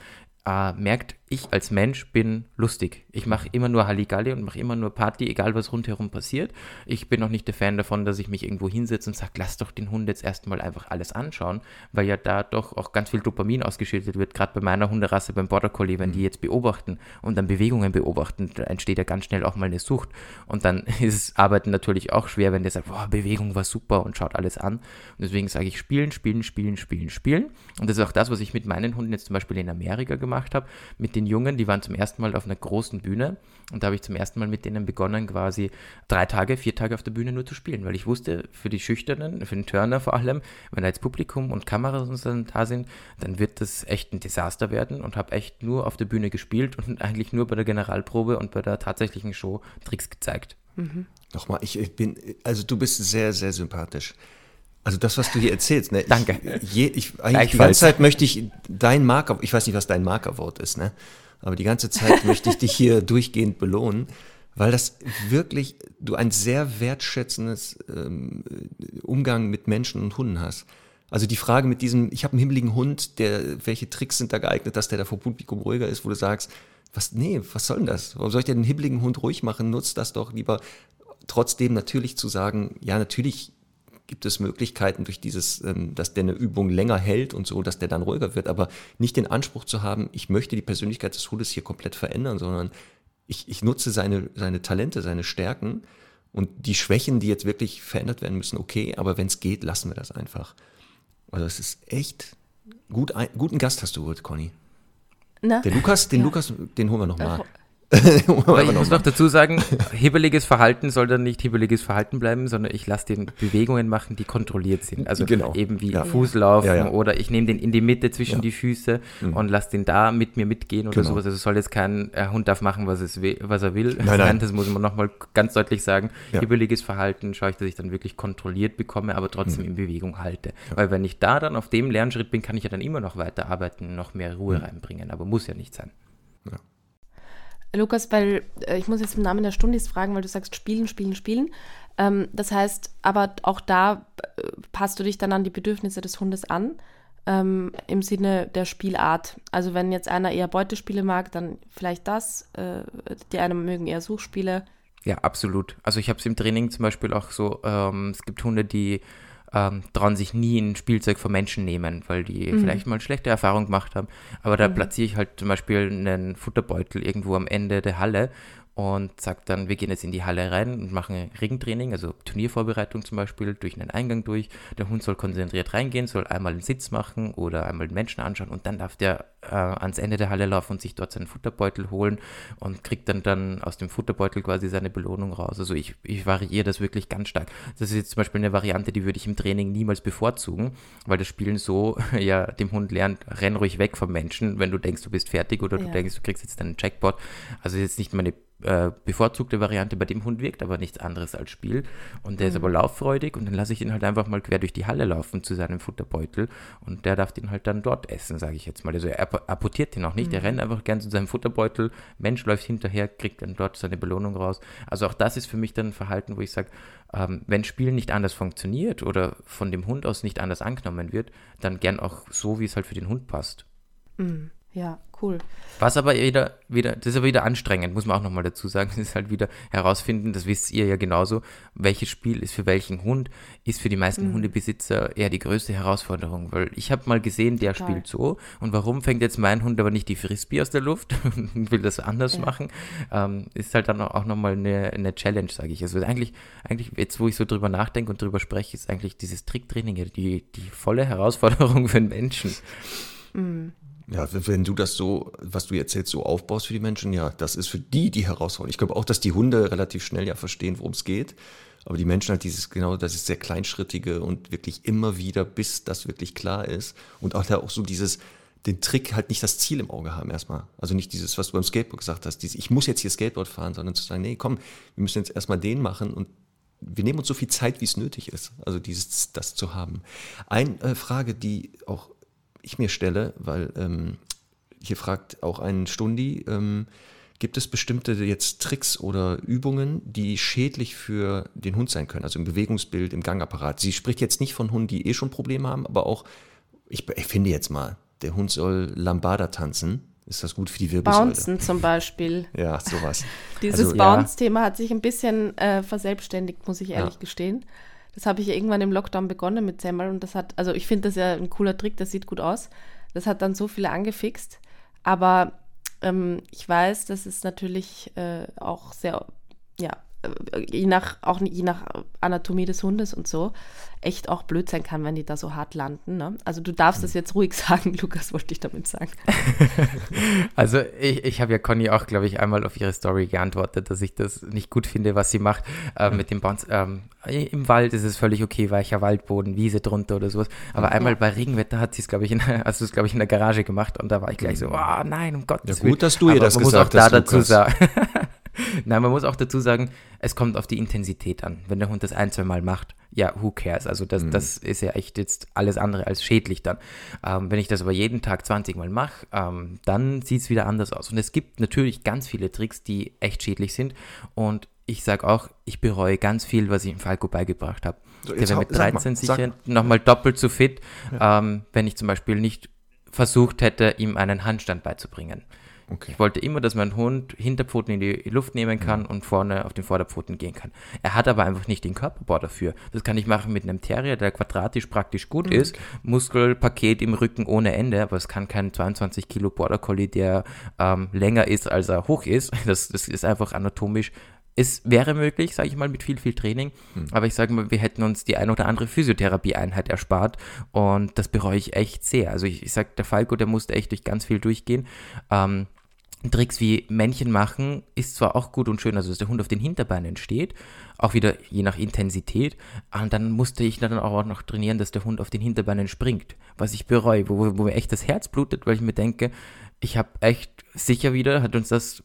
äh, merkt, ich als Mensch bin lustig. Ich mache immer nur Halligalli und mache immer nur Party, egal was rundherum passiert. Ich bin auch nicht der Fan davon, dass ich mich irgendwo hinsetze und sage, lass doch den Hund jetzt erstmal einfach alles anschauen, weil ja da doch auch ganz viel Dopamin ausgeschüttet wird, gerade bei meiner Hunderasse, beim Border Collie, wenn die jetzt beobachten und dann Bewegungen beobachten, da entsteht ja ganz schnell auch mal eine Sucht. Und dann ist es Arbeiten natürlich auch schwer, wenn der sagt, boah, Bewegung war super und schaut alles an. Und deswegen sage ich spielen, spielen, spielen, spielen, spielen. Und das ist auch das, was ich mit meinen Hunden jetzt zum Beispiel in Amerika gemacht habe, mit den Jungen, die waren zum ersten Mal auf einer großen Bühne. Und da habe ich zum ersten Mal mit denen begonnen, quasi drei Tage, vier Tage auf der Bühne nur zu spielen, weil ich wusste, für die Schüchternen, für den Turner vor allem, wenn da jetzt Publikum und Kameras und so da sind, dann wird das echt ein Desaster werden. Und habe echt nur auf der Bühne gespielt und eigentlich nur bei der Generalprobe und bei der tatsächlichen Show Tricks gezeigt. Nochmal, ich, ich bin, also du bist sehr, sehr sympathisch. Also das, was du hier erzählst, ne? Danke. Ich, je, ich, eigentlich die ganze Zeit möchte ich dein Marker, ich weiß nicht, was dein Markerwort ist, ne? Aber die ganze Zeit möchte ich dich hier durchgehend belohnen, weil das wirklich, du ein sehr wertschätzendes ähm, Umgang mit Menschen und Hunden hast. Also die Frage mit diesem, ich habe einen himmeligen Hund, der, welche Tricks sind da geeignet, dass der da vor Publikum ruhiger ist, wo du sagst, was, nee, was soll denn das? Warum soll ich denn den hibbeligen Hund ruhig machen? Nutzt das doch lieber. Trotzdem natürlich zu sagen, ja, natürlich gibt es Möglichkeiten durch dieses, ähm, dass der eine Übung länger hält und so, dass der dann ruhiger wird, aber nicht den Anspruch zu haben, ich möchte die Persönlichkeit des Hundes hier komplett verändern, sondern ich, ich nutze seine, seine Talente, seine Stärken und die Schwächen, die jetzt wirklich verändert werden müssen, okay, aber wenn es geht, lassen wir das einfach. Also es ist echt gut, guten Gast hast du geholt, Conny. Na? Den Lukas, den Ja. Lukas, den holen wir nochmal. Aber ich muss noch dazu sagen, hibbeliges Verhalten soll dann nicht hibbeliges Verhalten bleiben, sondern ich lasse den Bewegungen machen, die kontrolliert sind. Also Genau. eben wie Ja. Fußlaufen Ja, ja. oder ich nehme den in die Mitte zwischen Ja. Mhm. die Füße und lasse den da mit mir mitgehen oder Genau. sowas. Also soll jetzt kein äh, Hund darf machen, was, es was er will. Nein, nein. das muss man nochmal ganz deutlich sagen. Ja. Hibbeliges Verhalten schaue ich, dass ich dann wirklich kontrolliert bekomme, aber Mhm. trotzdem in Bewegung halte. Weil wenn ich da dann auf dem Lernschritt bin, kann ich ja dann immer noch weiterarbeiten, noch mehr Ruhe Mhm. reinbringen. Aber muss ja nicht sein. Lukas, weil äh, ich muss jetzt im Namen der Stundis fragen, weil du sagst spielen, spielen, spielen. Ähm, das heißt, aber auch da äh, passt du dich dann an die Bedürfnisse des Hundes an, ähm, im Sinne der Spielart. Also wenn jetzt einer eher Beutespiele mag, dann vielleicht das. Äh, die einen mögen eher Suchspiele. Ja, absolut. Also ich habe es im Training zum Beispiel auch so, ähm, es gibt Hunde, die ähm, trauen sich nie ein Spielzeug von Menschen nehmen, weil die vielleicht mal schlechte Erfahrungen gemacht haben. Aber da platziere ich halt zum Beispiel einen Futterbeutel irgendwo am Ende der Halle und sage dann, wir gehen jetzt in die Halle rein und machen Ringtraining, also Turniervorbereitung zum Beispiel, durch einen Eingang durch. Der Hund soll konzentriert reingehen, soll einmal einen Sitz machen oder einmal den Menschen anschauen und dann darf der äh, ans Ende der Halle laufen und sich dort seinen Futterbeutel holen und kriegt dann, dann aus dem Futterbeutel quasi seine Belohnung raus. Also ich, ich variiere das wirklich ganz stark. Das ist jetzt zum Beispiel eine Variante, die würde ich im Training niemals bevorzugen, weil das Spielen so ja dem Hund lernt, renn ruhig weg vom Menschen, wenn du denkst, du bist fertig oder du Ja. denkst, du kriegst jetzt deinen Jackpot. Also ist jetzt nicht meine äh, bevorzugte Variante bei dem Hund wirkt, aber nichts anderes als Spiel. Und der ist aber lauffreudig und dann lasse ich ihn halt einfach mal quer durch die Halle laufen zu seinem Futterbeutel und der darf den halt dann dort essen, sage ich jetzt mal. Also er app- apportiert den auch nicht, er rennt einfach gern zu seinem Futterbeutel, Mensch läuft hinterher, kriegt dann dort seine Belohnung raus. Also auch das ist für mich dann ein Verhalten, wo ich sage, ähm, wenn Spielen nicht anders funktioniert oder von dem Hund aus nicht anders angenommen wird, dann gern auch so, wie es halt für den Hund passt. Ja, cool. Was aber wieder, wieder, das ist aber wieder anstrengend, muss man auch nochmal dazu sagen. Das ist halt wieder herausfinden, das wisst ihr ja genauso, welches Spiel ist für welchen Hund, ist für die meisten Hundebesitzer eher die größte Herausforderung. Weil ich habe mal gesehen, der Total. spielt so und warum fängt jetzt mein Hund aber nicht die Frisbee aus der Luft und will das anders machen, ähm, ist halt dann auch nochmal eine, eine Challenge, sage ich. Also eigentlich, eigentlich, jetzt wo ich so drüber nachdenke und drüber spreche, ist eigentlich dieses Tricktraining ja die, die volle Herausforderung für den Menschen. Ja, wenn du das so, was du erzählst, so aufbaust für die Menschen, ja, das ist für die die Herausforderung. Ich glaube auch, dass die Hunde relativ schnell ja verstehen, worum es geht. Aber die Menschen halt dieses, genau, das ist sehr kleinschrittige und wirklich immer wieder, bis das wirklich klar ist. Und auch da auch so dieses, den Trick halt nicht das Ziel im Auge haben erstmal. Also nicht dieses, was du beim Skateboard gesagt hast, dieses, ich muss jetzt hier Skateboard fahren, sondern zu sagen, nee, komm, wir müssen jetzt erstmal den machen und wir nehmen uns so viel Zeit, wie es nötig ist. Also dieses, das zu haben. Eine äh, Frage, die auch ich mir stelle, weil ähm, hier fragt auch ein Stundi, ähm, gibt es bestimmte jetzt Tricks oder Übungen, die schädlich für den Hund sein können, also im Bewegungsbild, im Gangapparat? Sie spricht jetzt nicht von Hunden, die eh schon Probleme haben, aber auch, ich, ich finde jetzt mal, der Hund soll Lambada tanzen. Ist das gut für die Wirbelsäule? Bouncen zum Beispiel. Ja, sowas. Dieses Also, ja. Bounce-Thema hat sich ein bisschen äh, verselbstständigt, muss ich ehrlich Ja. gestehen. Das habe ich ja irgendwann im Lockdown begonnen mit Semmel und das hat, also ich finde das ja ein cooler Trick, das sieht gut aus. Das hat dann so viele angefixt. Aber ähm, ich weiß, dass es natürlich äh, auch sehr, ja, je nach, auch je nach Anatomie des Hundes und so, echt auch blöd sein kann, wenn die da so hart landen. Ne? Also du darfst das jetzt ruhig sagen, Lukas, wollte ich damit sagen. Also ich, ich habe ja Conny auch, glaube ich, einmal auf ihre Story geantwortet, dass ich das nicht gut finde, was sie macht äh, mit dem Bounce. Ähm, Im Wald ist es völlig okay, weicher Waldboden, Wiese drunter oder sowas. Aber einmal bei Regenwetter hat sie es, glaube ich, in, hast du es, glaube ich, in der Garage gemacht und da war ich gleich so, oh nein, um Gottes Ja, gut, Willen. dass du ihr Aber das man gesagt muss auch hast, da dazu Lukas. sagen. Nein, man muss auch dazu sagen, es kommt auf die Intensität an. Wenn der Hund das ein, zwei Mal macht, ja, who cares? Also das, mhm. das ist ja echt jetzt alles andere als schädlich dann. Ähm, wenn ich das aber jeden Tag 20 Mal mache, ähm, dann sieht es wieder anders aus. Und es gibt natürlich ganz viele Tricks, die echt schädlich sind. Und ich sage auch, ich bereue ganz viel, was ich im Falco beigebracht habe. So, Der wäre mit 13 mal, sicher nochmal doppelt so fit, ja. ähm, wenn ich zum Beispiel nicht versucht hätte, ihm einen Handstand beizubringen. Okay. Ich wollte immer, dass mein Hund Hinterpfoten in die Luft nehmen kann mhm. und vorne auf den Vorderpfoten gehen kann. Er hat aber einfach nicht den Körperbau dafür. Das kann ich machen mit einem Terrier, der quadratisch praktisch gut mhm. ist. Muskelpaket im Rücken ohne Ende, aber es kann kein 22 Kilo Border Collie, der ähm, länger ist, als er hoch ist. Das, das ist einfach anatomisch es wäre möglich, sage ich mal, mit viel, viel Training. Hm. Aber ich sage mal, wir hätten uns die ein oder andere Physiotherapie-Einheit erspart. Und das bereue ich echt sehr. Also ich, ich sage, der Falco, der musste echt durch ganz viel durchgehen. Ähm, Tricks wie Männchen machen ist zwar auch gut und schön, also dass der Hund auf den Hinterbeinen steht, auch wieder je nach Intensität. Und dann musste ich dann auch noch trainieren, dass der Hund auf den Hinterbeinen springt, was ich bereue, wo, wo mir echt das Herz blutet, weil ich mir denke, ich habe echt sicher wieder, hat uns das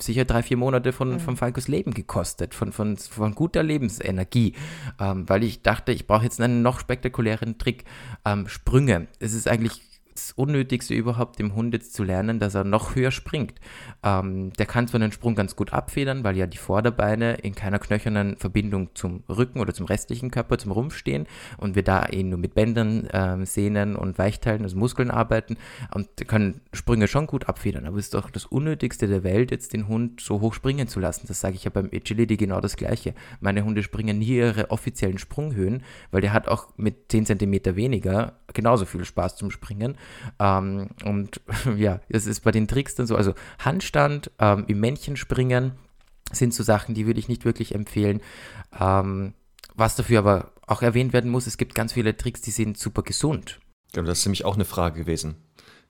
sicher drei, vier Monate von, mhm. von Falkos Leben gekostet, von, von, von guter Lebensenergie, ähm, weil ich dachte, ich brauche jetzt einen noch spektakulären Trick. Ähm, Sprünge. Es ist eigentlich das Unnötigste überhaupt, dem Hund jetzt zu lernen, dass er noch höher springt. Ähm, der kann zwar den Sprung ganz gut abfedern, weil ja die Vorderbeine in keiner knöchernen Verbindung zum Rücken oder zum restlichen Körper, zum Rumpf stehen und wir da eben nur mit Bändern, ähm, Sehnen und Weichteilen, also Muskeln arbeiten und können Sprünge schon gut abfedern. Aber es ist doch das Unnötigste der Welt, jetzt den Hund so hoch springen zu lassen. Das sage ich ja beim Agility genau das Gleiche. Meine Hunde springen nie ihre offiziellen Sprunghöhen, weil der hat auch mit 10 cm weniger genauso viel Spaß zum Springen. Ähm, und ja, das ist bei den Tricks dann so. Also Handstand, ähm, im Männchen springen sind so Sachen, die würde ich nicht wirklich empfehlen. Ähm, was dafür aber auch erwähnt werden muss, es gibt ganz viele Tricks, die sind super gesund. Genau, das ist nämlich auch eine Frage gewesen.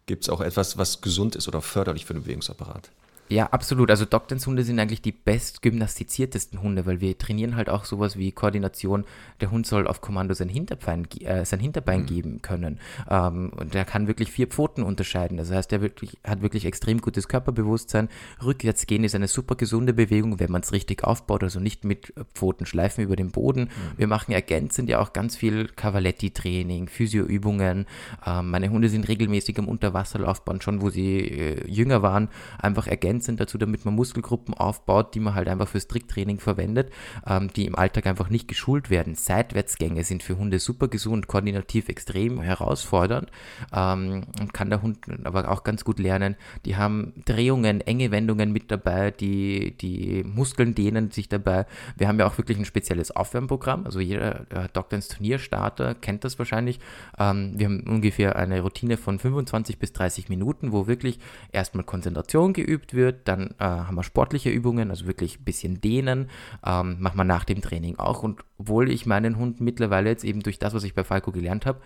Gibt es auch etwas, was gesund ist oder förderlich für den Bewegungsapparat? Ja, absolut. Also Dockdance-Hunde sind eigentlich die best gymnastiziertesten Hunde, weil wir trainieren halt auch sowas wie Koordination. Der Hund soll auf Kommando sein Hinterbein, äh, sein Hinterbein mhm. geben können. Ähm, und der kann wirklich vier Pfoten unterscheiden. Das heißt, der wirklich, hat wirklich extrem gutes Körperbewusstsein. Rückwärts gehen ist eine super gesunde Bewegung, wenn man es richtig aufbaut, also nicht mit Pfoten schleifen über den Boden. Mhm. Wir machen ergänzend ja auch ganz viel Cavaletti-Training, Physioübungen. Ähm, meine Hunde sind regelmäßig im Unterwasserlaufbahn, schon wo sie äh, jünger waren, einfach ergänzend sind dazu, damit man Muskelgruppen aufbaut, die man halt einfach fürs Tricktraining verwendet, ähm, die im Alltag einfach nicht geschult werden. Seitwärtsgänge sind für Hunde super gesund, koordinativ extrem herausfordernd ähm, und kann der Hund aber auch ganz gut lernen. Die haben Drehungen, enge Wendungen mit dabei, die, die Muskeln dehnen sich dabei. Wir haben ja auch wirklich ein spezielles Aufwärmprogramm, also jeder äh, Doctors Turnierstarter kennt das wahrscheinlich. Ähm, wir haben ungefähr eine Routine von 25 bis 30 Minuten, wo wirklich erstmal Konzentration geübt wird, wird. Dann äh, haben wir sportliche Übungen, also wirklich ein bisschen dehnen. Ähm, machen wir nach dem Training auch. Und obwohl ich meinen Hund mittlerweile jetzt eben durch das, was ich bei Falco gelernt habe,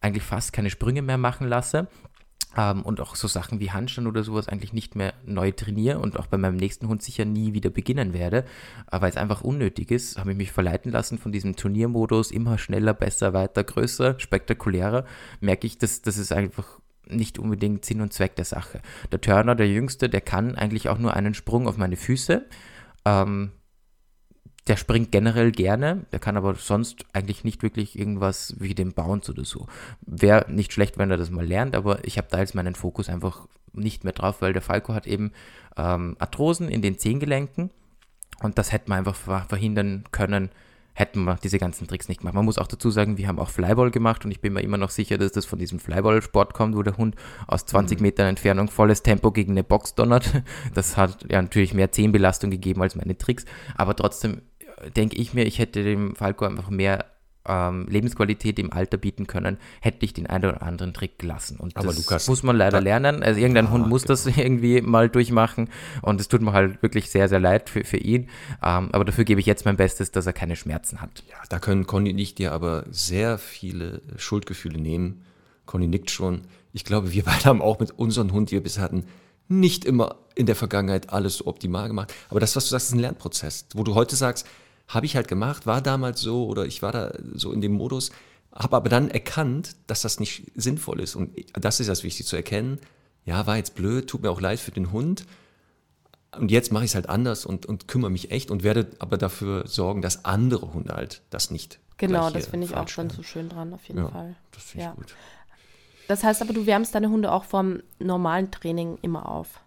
eigentlich fast keine Sprünge mehr machen lasse, ähm, und auch so Sachen wie Handstand oder sowas eigentlich nicht mehr neu trainiere und auch bei meinem nächsten Hund sicher nie wieder beginnen werde, äh, weil es einfach unnötig ist, habe ich mich verleiten lassen von diesem Turniermodus, immer schneller, besser, weiter, größer, spektakulärer, merke ich, dass das ist einfach nicht unbedingt Sinn und Zweck der Sache. Der Turner, der Jüngste, der kann eigentlich auch nur einen Sprung auf meine Füße. Ähm, der springt generell gerne, der kann aber sonst eigentlich nicht wirklich irgendwas wie den Bounce oder so. Wäre nicht schlecht, wenn er das mal lernt, aber ich habe da jetzt meinen Fokus einfach nicht mehr drauf, weil der Falco hat eben ähm, Arthrosen in den Zehengelenken und das hätte man einfach verhindern können, hätten wir diese ganzen Tricks nicht gemacht. Man muss auch dazu sagen, wir haben auch Flyball gemacht und ich bin mir immer noch sicher, dass das von diesem Flyball-Sport kommt, wo der Hund aus 20 mhm. Metern Entfernung volles Tempo gegen eine Box donnert. Das hat ja natürlich mehr Zehenbelastung gegeben als meine Tricks, aber trotzdem äh, denke ich mir, ich hätte dem Falco einfach mehr ähm, Lebensqualität im Alter bieten können, hätte ich den einen oder anderen Trick gelassen. Und Aber das Lukas, muss man leider lernen. Also irgendein ah, Hund muss genau. das irgendwie mal durchmachen und es tut mir halt wirklich sehr, sehr leid für, für ihn. Ähm, aber dafür gebe ich jetzt mein Bestes, dass er keine Schmerzen hat. Ja, da können Conny und ich dir aber sehr viele Schuldgefühle nehmen. Conny nickt schon. Ich glaube, wir beide haben auch mit unserem Hund, die wir bisher hatten, nicht immer in der Vergangenheit alles so optimal gemacht. Aber das, was du sagst, ist ein Lernprozess, wo du heute sagst, habe ich halt gemacht, war damals so oder ich war da so in dem Modus, habe aber dann erkannt, dass das nicht sinnvoll ist. Und das ist das wichtig zu erkennen. Ja, war jetzt blöd, tut mir auch leid für den Hund. Und jetzt mache ich es halt anders und, und kümmere mich echt und werde aber dafür sorgen, dass andere Hunde halt das nicht Genau, das finde ich auch veranstalten. so schön dran, auf jeden Ja, Fall. Das finde ich Ja. gut. Das heißt aber, du wärmst deine Hunde auch vom normalen Training immer auf.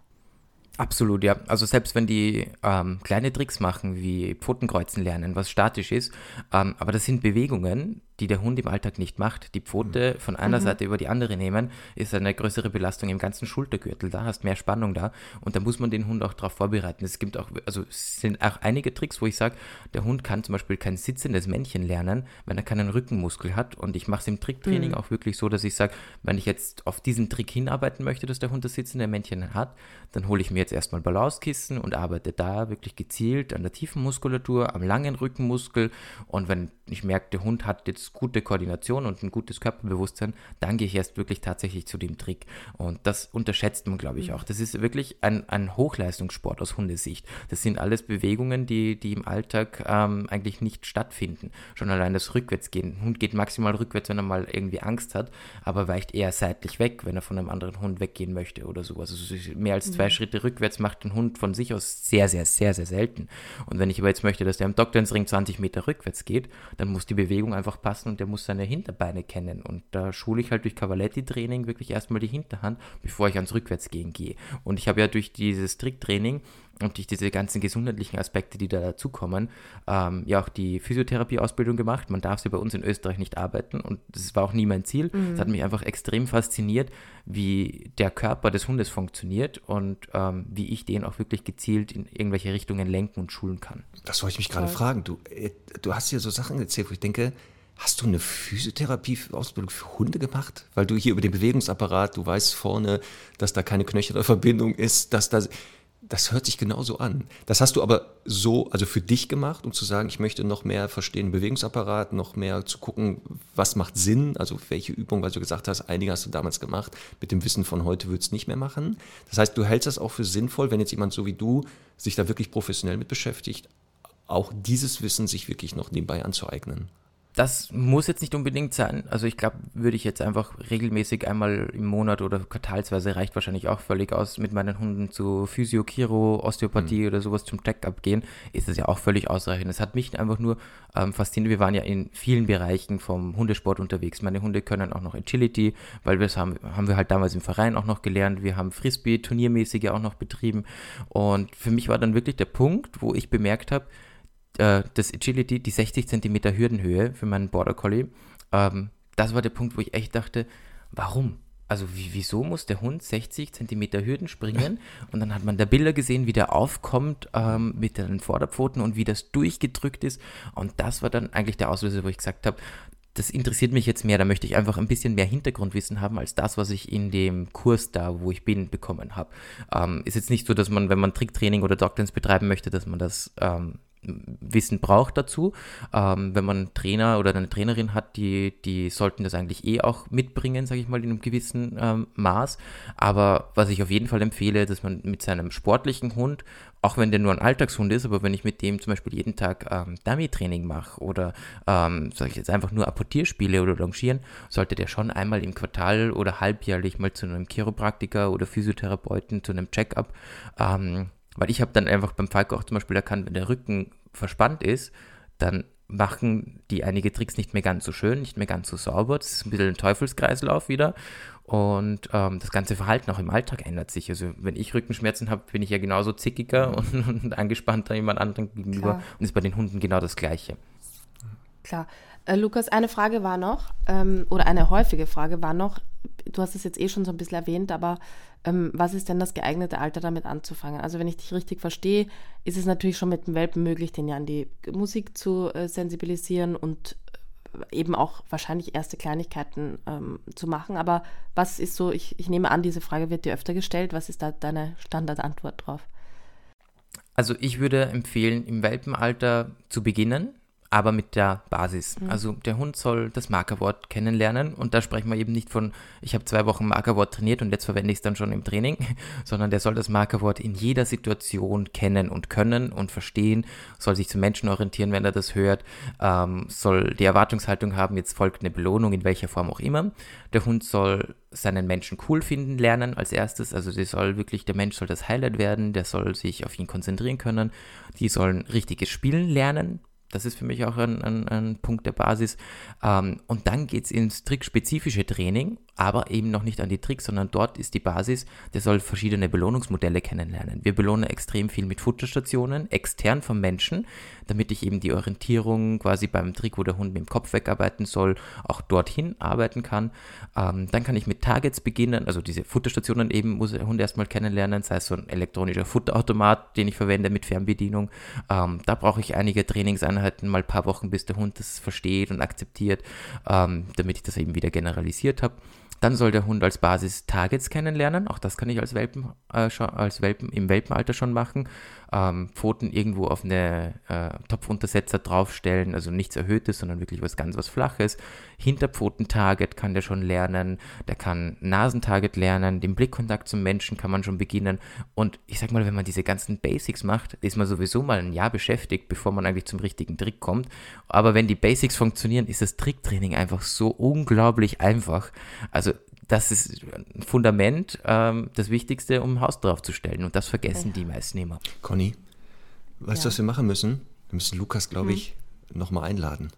Absolut, ja. Also selbst wenn die ähm, kleine Tricks machen, wie Pfotenkreuzen lernen, was statisch ist, ähm, aber das sind Bewegungen, die der Hund im Alltag nicht macht. Die Pfote von einer Seite über die andere nehmen, ist eine größere Belastung im ganzen Schultergürtel. Da hast mehr Spannung da und da muss man den Hund auch darauf vorbereiten. Es gibt auch, also sind auch einige Tricks, wo ich sage, der Hund kann zum Beispiel kein sitzendes Männchen lernen, wenn er keinen Rückenmuskel hat. Und ich mache es im Tricktraining auch wirklich so, dass ich sage, wenn ich jetzt auf diesen Trick hinarbeiten möchte, dass der Hund das sitzende Männchen hat, dann hole ich mir jetzt erstmal Balanckissen und arbeite da wirklich gezielt an der tiefen Muskulatur, am langen Rückenmuskel. Und wenn ich merke, der Hund hat jetzt gute Koordination und ein gutes Körperbewusstsein, dann gehe ich erst wirklich tatsächlich zu dem Trick. Und das unterschätzt man, glaube ich, auch. Das ist wirklich ein, ein Hochleistungssport aus Hundesicht. Das sind alles Bewegungen, die, die im Alltag ähm, eigentlich nicht stattfinden. Schon allein das Rückwärtsgehen. Ein Hund geht maximal rückwärts, wenn er mal irgendwie Angst hat, aber weicht eher seitlich weg, wenn er von einem anderen Hund weggehen möchte oder sowas. Also mehr als zwei Schritte rückwärts macht ein Hund von sich aus sehr, sehr, sehr, sehr selten. Und wenn ich aber jetzt möchte, dass der im Doktornsring 20 Meter rückwärts geht, dann muss die Bewegung einfach passen und der muss seine Hinterbeine kennen. Und da schule ich halt durch Cavaletti-Training wirklich erstmal die Hinterhand, bevor ich ans Rückwärtsgehen gehe. Und ich habe ja durch dieses Tricktraining und durch diese ganzen gesundheitlichen Aspekte, die da dazukommen, ähm, ja auch die Physiotherapie-Ausbildung gemacht. Man darf sie bei uns in Österreich nicht arbeiten und das war auch nie mein Ziel. Es hat mich einfach extrem fasziniert, wie der Körper des Hundes funktioniert und ähm, wie ich den auch wirklich gezielt in irgendwelche Richtungen lenken und schulen kann. Das wollte ich mich gerade fragen. Du, äh, du hast hier so Sachen erzählt, wo ich denke, hast du eine Physiotherapie-Ausbildung für Hunde gemacht? Weil du hier über den Bewegungsapparat, du weißt vorne, dass da keine Knöchelverbindung ist, dass da. Das hört sich genauso an. Das hast du aber so, also für dich gemacht, um zu sagen, ich möchte noch mehr verstehen, Bewegungsapparat, noch mehr zu gucken, was macht Sinn, also welche Übung, weil du gesagt hast, einige hast du damals gemacht, mit dem Wissen von heute würdest du nicht mehr machen. Das heißt, du hältst das auch für sinnvoll, wenn jetzt jemand so wie du sich da wirklich professionell mit beschäftigt, auch dieses Wissen sich wirklich noch nebenbei anzueignen. Das muss jetzt nicht unbedingt sein. Also ich glaube, würde ich jetzt einfach regelmäßig einmal im Monat oder quartalsweise reicht wahrscheinlich auch völlig aus, mit meinen Hunden zu Physio, Chiro, Osteopathie oder sowas zum Check-up gehen, ist das ja auch völlig ausreichend. Es hat mich einfach nur ähm, fasziniert. Wir waren ja in vielen Bereichen vom Hundesport unterwegs. Meine Hunde können auch noch Agility, weil wir das haben, haben wir halt damals im Verein auch noch gelernt. Wir haben Frisbee, turniermäßige auch noch betrieben. Und für mich war dann wirklich der Punkt, wo ich bemerkt habe, äh, das Agility, die 60 cm Hürdenhöhe für meinen Border Collie, ähm, das war der Punkt, wo ich echt dachte, warum? Also wie, wieso muss der Hund 60 cm Hürden springen? Und dann hat man da Bilder gesehen, wie der aufkommt ähm, mit den Vorderpfoten und wie das durchgedrückt ist. Und das war dann eigentlich der Auslöser, wo ich gesagt habe, das interessiert mich jetzt mehr, da möchte ich einfach ein bisschen mehr Hintergrundwissen haben als das, was ich in dem Kurs da, wo ich bin, bekommen habe. Ähm, ist jetzt nicht so, dass man, wenn man Tricktraining oder Dogdance betreiben möchte, dass man das ähm, Wissen braucht dazu. Ähm, wenn man einen Trainer oder eine Trainerin hat, die, die sollten das eigentlich eh auch mitbringen, sage ich mal, in einem gewissen ähm, Maß. Aber was ich auf jeden Fall empfehle, dass man mit seinem sportlichen Hund, auch wenn der nur ein Alltagshund ist, aber wenn ich mit dem zum Beispiel jeden Tag ähm, Dummy-Training mache oder, ähm, sage ich jetzt einfach nur Apportier spiele oder Longieren, sollte der schon einmal im Quartal oder halbjährlich mal zu einem Chiropraktiker oder Physiotherapeuten, zu einem Check-up ähm, weil ich habe dann einfach beim Falco auch zum Beispiel erkannt, wenn der Rücken verspannt ist, dann machen die einige Tricks nicht mehr ganz so schön, nicht mehr ganz so sauber. Das ist ein bisschen ein Teufelskreislauf wieder. Und ähm, das ganze Verhalten auch im Alltag ändert sich. Also wenn ich Rückenschmerzen habe, bin ich ja genauso zickiger und, und angespannter jemand anderem gegenüber. Klar. Und ist bei den Hunden genau das Gleiche. Klar. Äh, Lukas, eine Frage war noch, ähm, oder eine häufige Frage war noch, du hast es jetzt eh schon so ein bisschen erwähnt, aber ähm, was ist denn das geeignete Alter damit anzufangen? Also wenn ich dich richtig verstehe, ist es natürlich schon mit dem Welpen möglich, den ja an die Musik zu äh, sensibilisieren und äh, eben auch wahrscheinlich erste Kleinigkeiten ähm, zu machen. Aber was ist so, ich, ich nehme an, diese Frage wird dir öfter gestellt, was ist da deine Standardantwort drauf? Also ich würde empfehlen, im Welpenalter zu beginnen, aber mit der Basis. Also der Hund soll das Markerwort kennenlernen und da sprechen wir eben nicht von, ich habe zwei Wochen Markerwort trainiert und jetzt verwende ich es dann schon im Training, sondern der soll das Markerwort in jeder Situation kennen und können und verstehen, soll sich zum Menschen orientieren, wenn er das hört, ähm, soll die Erwartungshaltung haben, jetzt folgt eine Belohnung, in welcher Form auch immer. Der Hund soll seinen Menschen cool finden lernen als erstes, also der soll wirklich, der Mensch soll das Highlight werden, der soll sich auf ihn konzentrieren können, die sollen richtiges Spielen lernen, Das ist für mich auch ein, ein, ein Punkt der Basis. Ähm, und dann geht es ins trickspezifische Training, aber eben noch nicht an die Tricks, sondern dort ist die Basis, der soll verschiedene Belohnungsmodelle kennenlernen. Wir belohnen extrem viel mit Futterstationen, extern vom Menschen, damit ich eben die Orientierung quasi beim Trick, wo der Hund mit dem Kopf wegarbeiten soll, auch dorthin arbeiten kann. Ähm, dann kann ich mit Targets beginnen, also diese Futterstationen eben muss der Hund erstmal kennenlernen, sei es so ein elektronischer Futterautomat, den ich verwende mit Fernbedienung. Ähm, da brauche ich einige Trainingseinheiten, mal ein paar Wochen, bis der Hund das versteht und akzeptiert, ähm, damit ich das eben wieder generalisiert habe. Dann soll der Hund als Basis Targets kennenlernen. Auch das kann ich als Welpen, äh, als Welpen im Welpenalter schon machen ähm, Pfoten irgendwo auf eine äh, Topfuntersetzer draufstellen, also nichts Erhöhtes, sondern wirklich was ganz was Flaches. Hinterpfoten-Target kann der schon lernen, der kann Nasentarget lernen, den Blickkontakt zum Menschen kann man schon beginnen. Und ich sag mal, wenn man diese ganzen Basics macht, ist man sowieso mal ein Jahr beschäftigt, bevor man eigentlich zum richtigen Trick kommt. Aber wenn die Basics funktionieren, ist das Tricktraining einfach so unglaublich einfach. Also das ist ein Fundament, ähm, das Wichtigste, um ein Haus drauf zu stellen. Und das vergessen ja. die meisten immer. Conny, weißt du, ja. was wir machen müssen? Wir müssen Lukas, glaube ich, hm. nochmal einladen.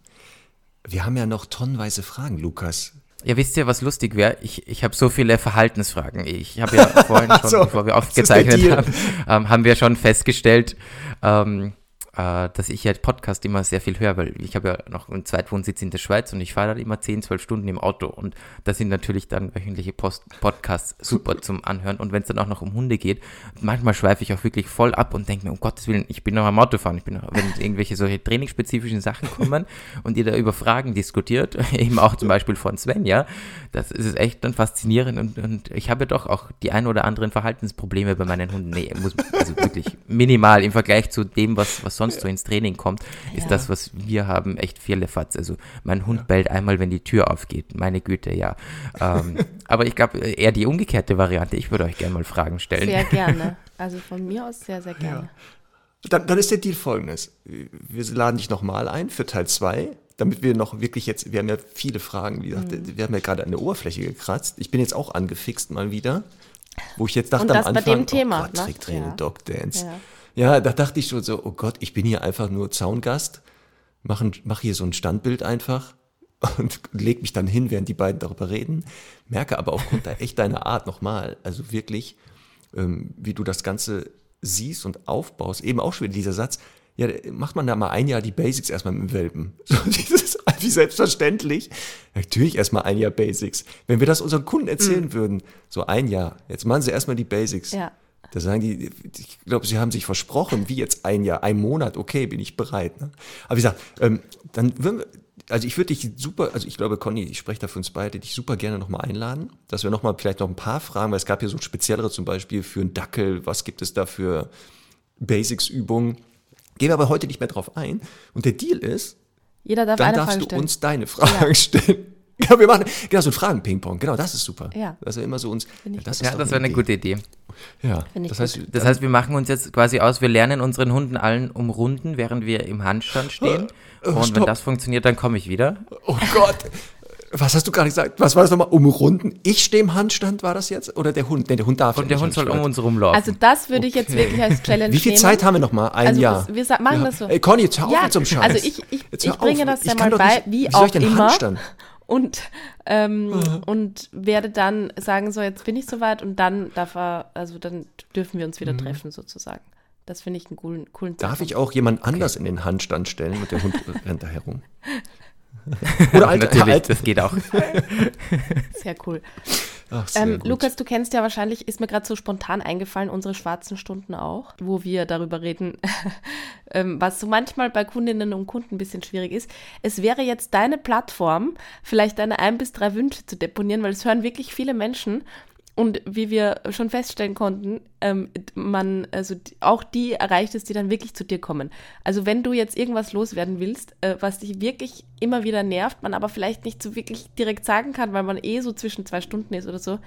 Wir haben ja noch tonnenweise Fragen, Lukas. Ja, wisst ihr, was lustig wäre? Ich, ich habe so viele Verhaltensfragen. Ich habe ja vorhin schon, so, bevor wir aufgezeichnet haben, ähm, haben wir schon festgestellt, ähm, äh, dass ich ja Podcast immer sehr viel höre, weil ich habe ja noch einen Zweitwohnsitz in der Schweiz und ich fahre dann immer 10, 12 Stunden im Auto und da sind natürlich dann wöchentliche Post Podcasts super zum Anhören und wenn es dann auch noch um Hunde geht, manchmal schweife ich auch wirklich voll ab und denke mir, um Gottes Willen, ich bin noch am Autofahren, ich bin noch, wenn irgendwelche solche trainingsspezifischen Sachen kommen und ihr da über Fragen diskutiert, eben auch zum Beispiel von Sven, ja, das ist echt dann faszinierend und, und ich habe ja doch auch die ein oder anderen Verhaltensprobleme bei meinen Hunden, nee, muss, also wirklich minimal im Vergleich zu dem, was, was sonst sonst so ins Training kommt, ist ja. das, was wir haben, echt Fatz. Also mein Hund ja. bellt einmal, wenn die Tür aufgeht. Meine Güte, ja. Ähm, aber ich glaube, eher die umgekehrte Variante. Ich würde euch gerne mal Fragen stellen. Sehr gerne. Also von mir aus sehr, sehr gerne. Ja. Dann, dann, ist der Deal folgendes. Wir laden dich nochmal ein für Teil 2, damit wir noch wirklich jetzt, wir haben ja viele Fragen, wie gesagt, mhm. wir haben ja gerade an der Oberfläche gekratzt. Ich bin jetzt auch angefixt mal wieder, wo ich jetzt dachte Und das am Anfang, bei dem Thema, oh Gott, ne? Tricktraining, ja. Dog Dance. Ja. Ja, da dachte ich schon so, oh Gott, ich bin hier einfach nur Zaungast, mache mach hier so ein Standbild einfach und leg mich dann hin, während die beiden darüber reden. Merke aber aufgrund der echt deiner Art nochmal, also wirklich, ähm, wie du das Ganze siehst und aufbaust. Eben auch schon wieder dieser Satz, ja, macht man da mal ein Jahr die Basics erstmal mit dem Welpen. So, dieses, wie selbstverständlich. Natürlich erstmal ein Jahr Basics. Wenn wir das unseren Kunden erzählen mhm. würden, so ein Jahr, jetzt machen sie erstmal die Basics. Ja. Da sagen die, ich glaube, sie haben sich versprochen, wie jetzt ein Jahr, ein Monat, okay, bin ich bereit. Ne? Aber wie gesagt, ähm, dann würden wir, also ich würde dich super, also ich glaube, Conny, ich spreche da für uns beide, dich super gerne nochmal einladen, dass wir nochmal vielleicht noch ein paar Fragen, weil es gab hier so speziellere zum Beispiel für einen Dackel, was gibt es da für Basics-Übungen. Gehen wir aber heute nicht mehr drauf ein. Und der Deal ist, jeder darf dann darfst du stellen. uns deine Fragen ja. stellen. Ja, wir machen genau so ein Fragen-Ping-Pong. Genau, das ist super. Ja. Das ist immer so uns. Ja, das, ja, das wäre eine gute Idee. Ja, das heißt, das heißt, wir machen uns jetzt quasi aus, wir lernen unseren Hunden allen umrunden, während wir im Handstand stehen. Oh, Und wenn das funktioniert, dann komme ich wieder. Oh Gott. Was hast du gerade gesagt? Was war das nochmal? Umrunden? Ich stehe im Handstand, war das jetzt? Oder der Hund? Nee, der Hund darf Und der Hund soll um uns rumlaufen. Also das würde ich jetzt wirklich als Challenge Wie viel nehmen. Zeit haben wir nochmal? Ein also Jahr. Wir machen ja. das so. Ey, Conny, jetzt hör auf ja, mit so einem Scheiß. Also ich, ich, ich bringe das dann mal bei, wie, wie auch immer. Handstand? und, ähm, mhm. und werde dann sagen, so jetzt bin ich soweit und dann darf er, also dann dürfen wir uns wieder mhm. treffen sozusagen. Das finde ich einen coolen, coolen Darf ich auch jemand anders okay. in den Handstand stellen und der Hund rennt da herum? Oder alte, Natürlich, alte. das geht auch. Sehr cool. Ach, ähm, Lukas, du kennst ja wahrscheinlich, ist mir gerade so spontan eingefallen, unsere schwarzen Stunden auch, wo wir darüber reden, ähm, was so manchmal bei Kundinnen und Kunden ein bisschen schwierig ist. Es wäre jetzt deine Plattform, vielleicht deine ein bis drei Wünsche zu deponieren, weil es hören wirklich viele Menschen und wie wir schon feststellen konnten, ähm, man, also auch die erreicht es, die dann wirklich zu dir kommen. Also wenn du jetzt irgendwas loswerden willst, äh, was dich wirklich immer wieder nervt, man aber vielleicht nicht so wirklich direkt sagen kann, weil man eh so zwischen zwei Stunden ist oder so,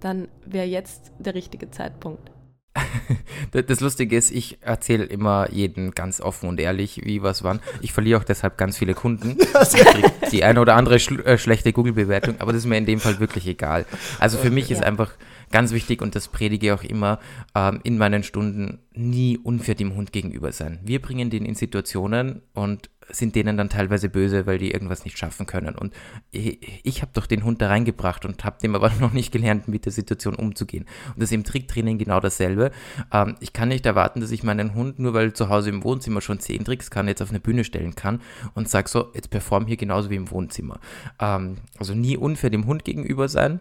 dann wäre jetzt der richtige Zeitpunkt. das Lustige ist, ich erzähle immer jeden ganz offen und ehrlich, wie was wann. Ich verliere auch deshalb ganz viele Kunden. die eine oder andere schl äh, schlechte Google-Bewertung, aber das ist mir in dem Fall wirklich egal. Also für mich ist einfach ganz wichtig und das predige ich auch immer ähm, in meinen Stunden, nie unfair dem Hund gegenüber sein. Wir bringen den in Situationen und sind denen dann teilweise böse, weil die irgendwas nicht schaffen können. Und ich, ich habe doch den Hund da reingebracht und habe dem aber noch nicht gelernt, mit der Situation umzugehen. Und das ist im Tricktraining genau dasselbe. Ähm, ich kann nicht erwarten, dass ich meinen Hund, nur weil zu Hause im Wohnzimmer schon zehn Tricks kann, jetzt auf eine Bühne stellen kann und sage so, jetzt perform hier genauso wie im Wohnzimmer. Ähm, also nie unfair dem Hund gegenüber sein.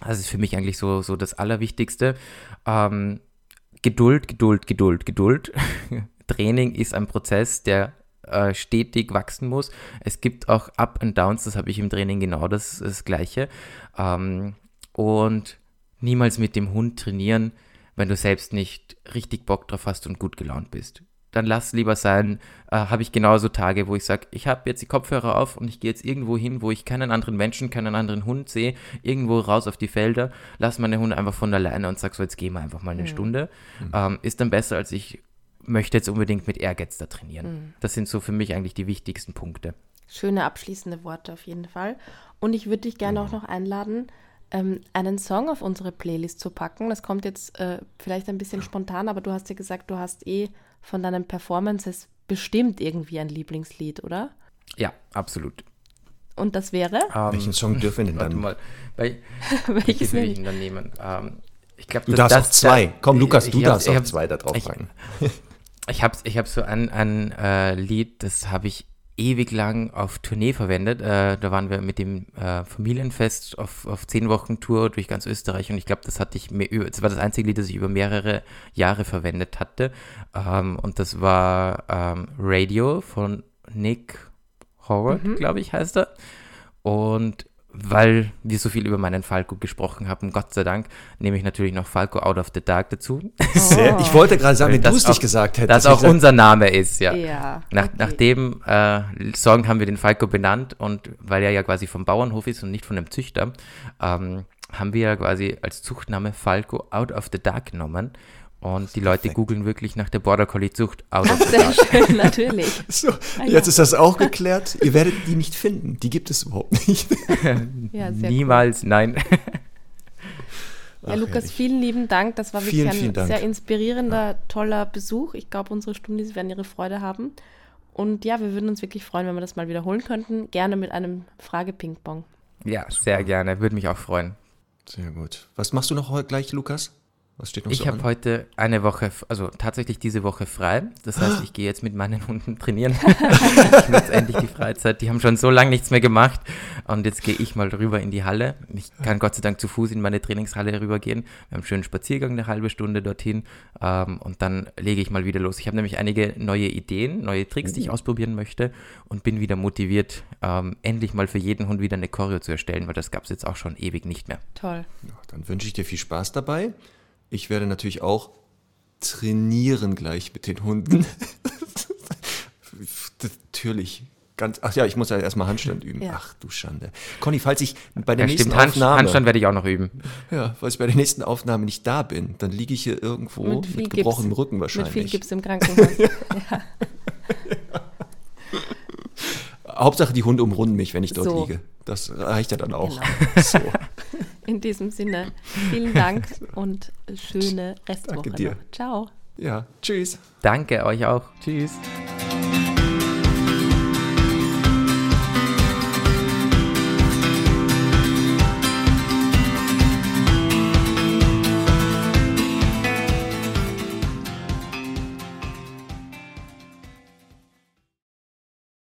Das ist für mich eigentlich so, so das Allerwichtigste. Ähm, Geduld, Geduld, Geduld, Geduld. Training ist ein Prozess, der äh, stetig wachsen muss. Es gibt auch Up and Downs, das habe ich im Training genau das, das Gleiche. Ähm, und niemals mit dem Hund trainieren, wenn du selbst nicht richtig Bock drauf hast und gut gelaunt bist. Dann lass lieber sein, äh, habe ich genauso Tage, wo ich sage, ich habe jetzt die Kopfhörer auf und ich gehe jetzt irgendwo hin, wo ich keinen anderen Menschen, keinen anderen Hund sehe, irgendwo raus auf die Felder, lass meine Hunde einfach von alleine und sag so, jetzt gehen wir einfach mal eine mhm. Stunde. Mhm. Ähm, ist dann besser, als ich möchte jetzt unbedingt mit Ehrgeiz da trainieren. Mhm. Das sind so für mich eigentlich die wichtigsten Punkte. Schöne abschließende Worte auf jeden Fall. Und ich würde dich gerne mhm. auch noch einladen, ähm, einen Song auf unsere Playlist zu packen. Das kommt jetzt äh, vielleicht ein bisschen spontan, aber du hast ja gesagt, du hast eh von deinen Performances bestimmt irgendwie ein Lieblingslied, oder? Ja, absolut. Und das wäre? Um, Welchen Song dürfen denn dann? Mal, bei, welches will ich dann nehmen? Um, ich glaub, du das, darfst das, auch zwei. Komm, Lukas, du darfst auch zwei da drauf packen. Ich habe ich hab so ein, ein äh, Lied, das habe ich ewig lang auf Tournee verwendet. Äh, da waren wir mit dem äh, Familienfest auf, auf zehn Wochen Tour durch ganz Österreich und ich glaube, das hatte ich mir über, das war das einzige Lied, das ich über mehrere Jahre verwendet hatte. Ähm, und das war ähm, Radio von Nick Howard, mhm. glaube ich, heißt er. Und weil wir so viel über meinen Falco gesprochen haben, Gott sei Dank, nehme ich natürlich noch Falco Out of the Dark dazu. Sehr, ich wollte gerade sagen, wenn du es nicht gesagt hättest. Das auch unser Name ist, ja. ja nach, okay. Nach dem äh, Song haben wir den Falco benannt und weil er ja quasi vom Bauernhof ist und nicht von einem Züchter, ähm, haben wir ja quasi als Zuchtname Falco Out of the Dark genommen. Und die Leute googeln wirklich nach der Border Collie Zucht sehr schön, natürlich. So, ah, jetzt ist das auch geklärt. Ihr werdet die nicht finden. Die gibt es überhaupt nicht. ja, Niemals, cool. nein. Ja, Ach, Lukas, herrlich. vielen lieben Dank. Das war wirklich vielen, ein sehr inspirierender, ja. toller Besuch. Ich glaube, unsere Stundis werden ihre Freude haben. Und ja, wir würden uns wirklich freuen, wenn wir das mal wiederholen könnten. Gerne mit einem Frage-Ping-Pong. Ja, sehr gerne. Würde mich auch freuen. Sehr gut. Was machst du noch heute gleich, Lukas? Was steht noch ich so habe heute eine Woche, also tatsächlich diese Woche frei. Das heißt, ich gehe jetzt mit meinen Hunden trainieren. ich nutze endlich die Freizeit. Die haben schon so lange nichts mehr gemacht. Und jetzt gehe ich mal rüber in die Halle. Ich kann Gott sei Dank zu Fuß in meine Trainingshalle rübergehen. Wir haben einen schönen Spaziergang, eine halbe Stunde dorthin. Ähm, und dann lege ich mal wieder los. Ich habe nämlich einige neue Ideen, neue Tricks, die ich ausprobieren möchte. Und bin wieder motiviert, ähm, endlich mal für jeden Hund wieder eine Choreo zu erstellen, weil das gab es jetzt auch schon ewig nicht mehr. Toll. Ja, dann wünsche ich dir viel Spaß dabei ich werde natürlich auch trainieren gleich mit den Hunden. natürlich. Ganz, ach ja, ich muss ja erstmal Handstand üben. Ja. Ach du Schande. Conny, falls ich bei der ja, nächsten stimmt, Aufnahme. Handstand werde ich auch noch üben. Ja, falls ich bei der nächsten Aufnahme nicht da bin, dann liege ich hier irgendwo mit, mit gebrochenem. Rücken wahrscheinlich. Mit viel Gips im Krankenhaus. ja. Hauptsache die Hunde umrunden mich, wenn ich dort so. liege. Das reicht ja dann auch. Genau. So. In diesem Sinne, vielen Dank und schöne Restwoche. Danke dir. Noch. Ciao. Ja, tschüss. Danke euch auch. Tschüss.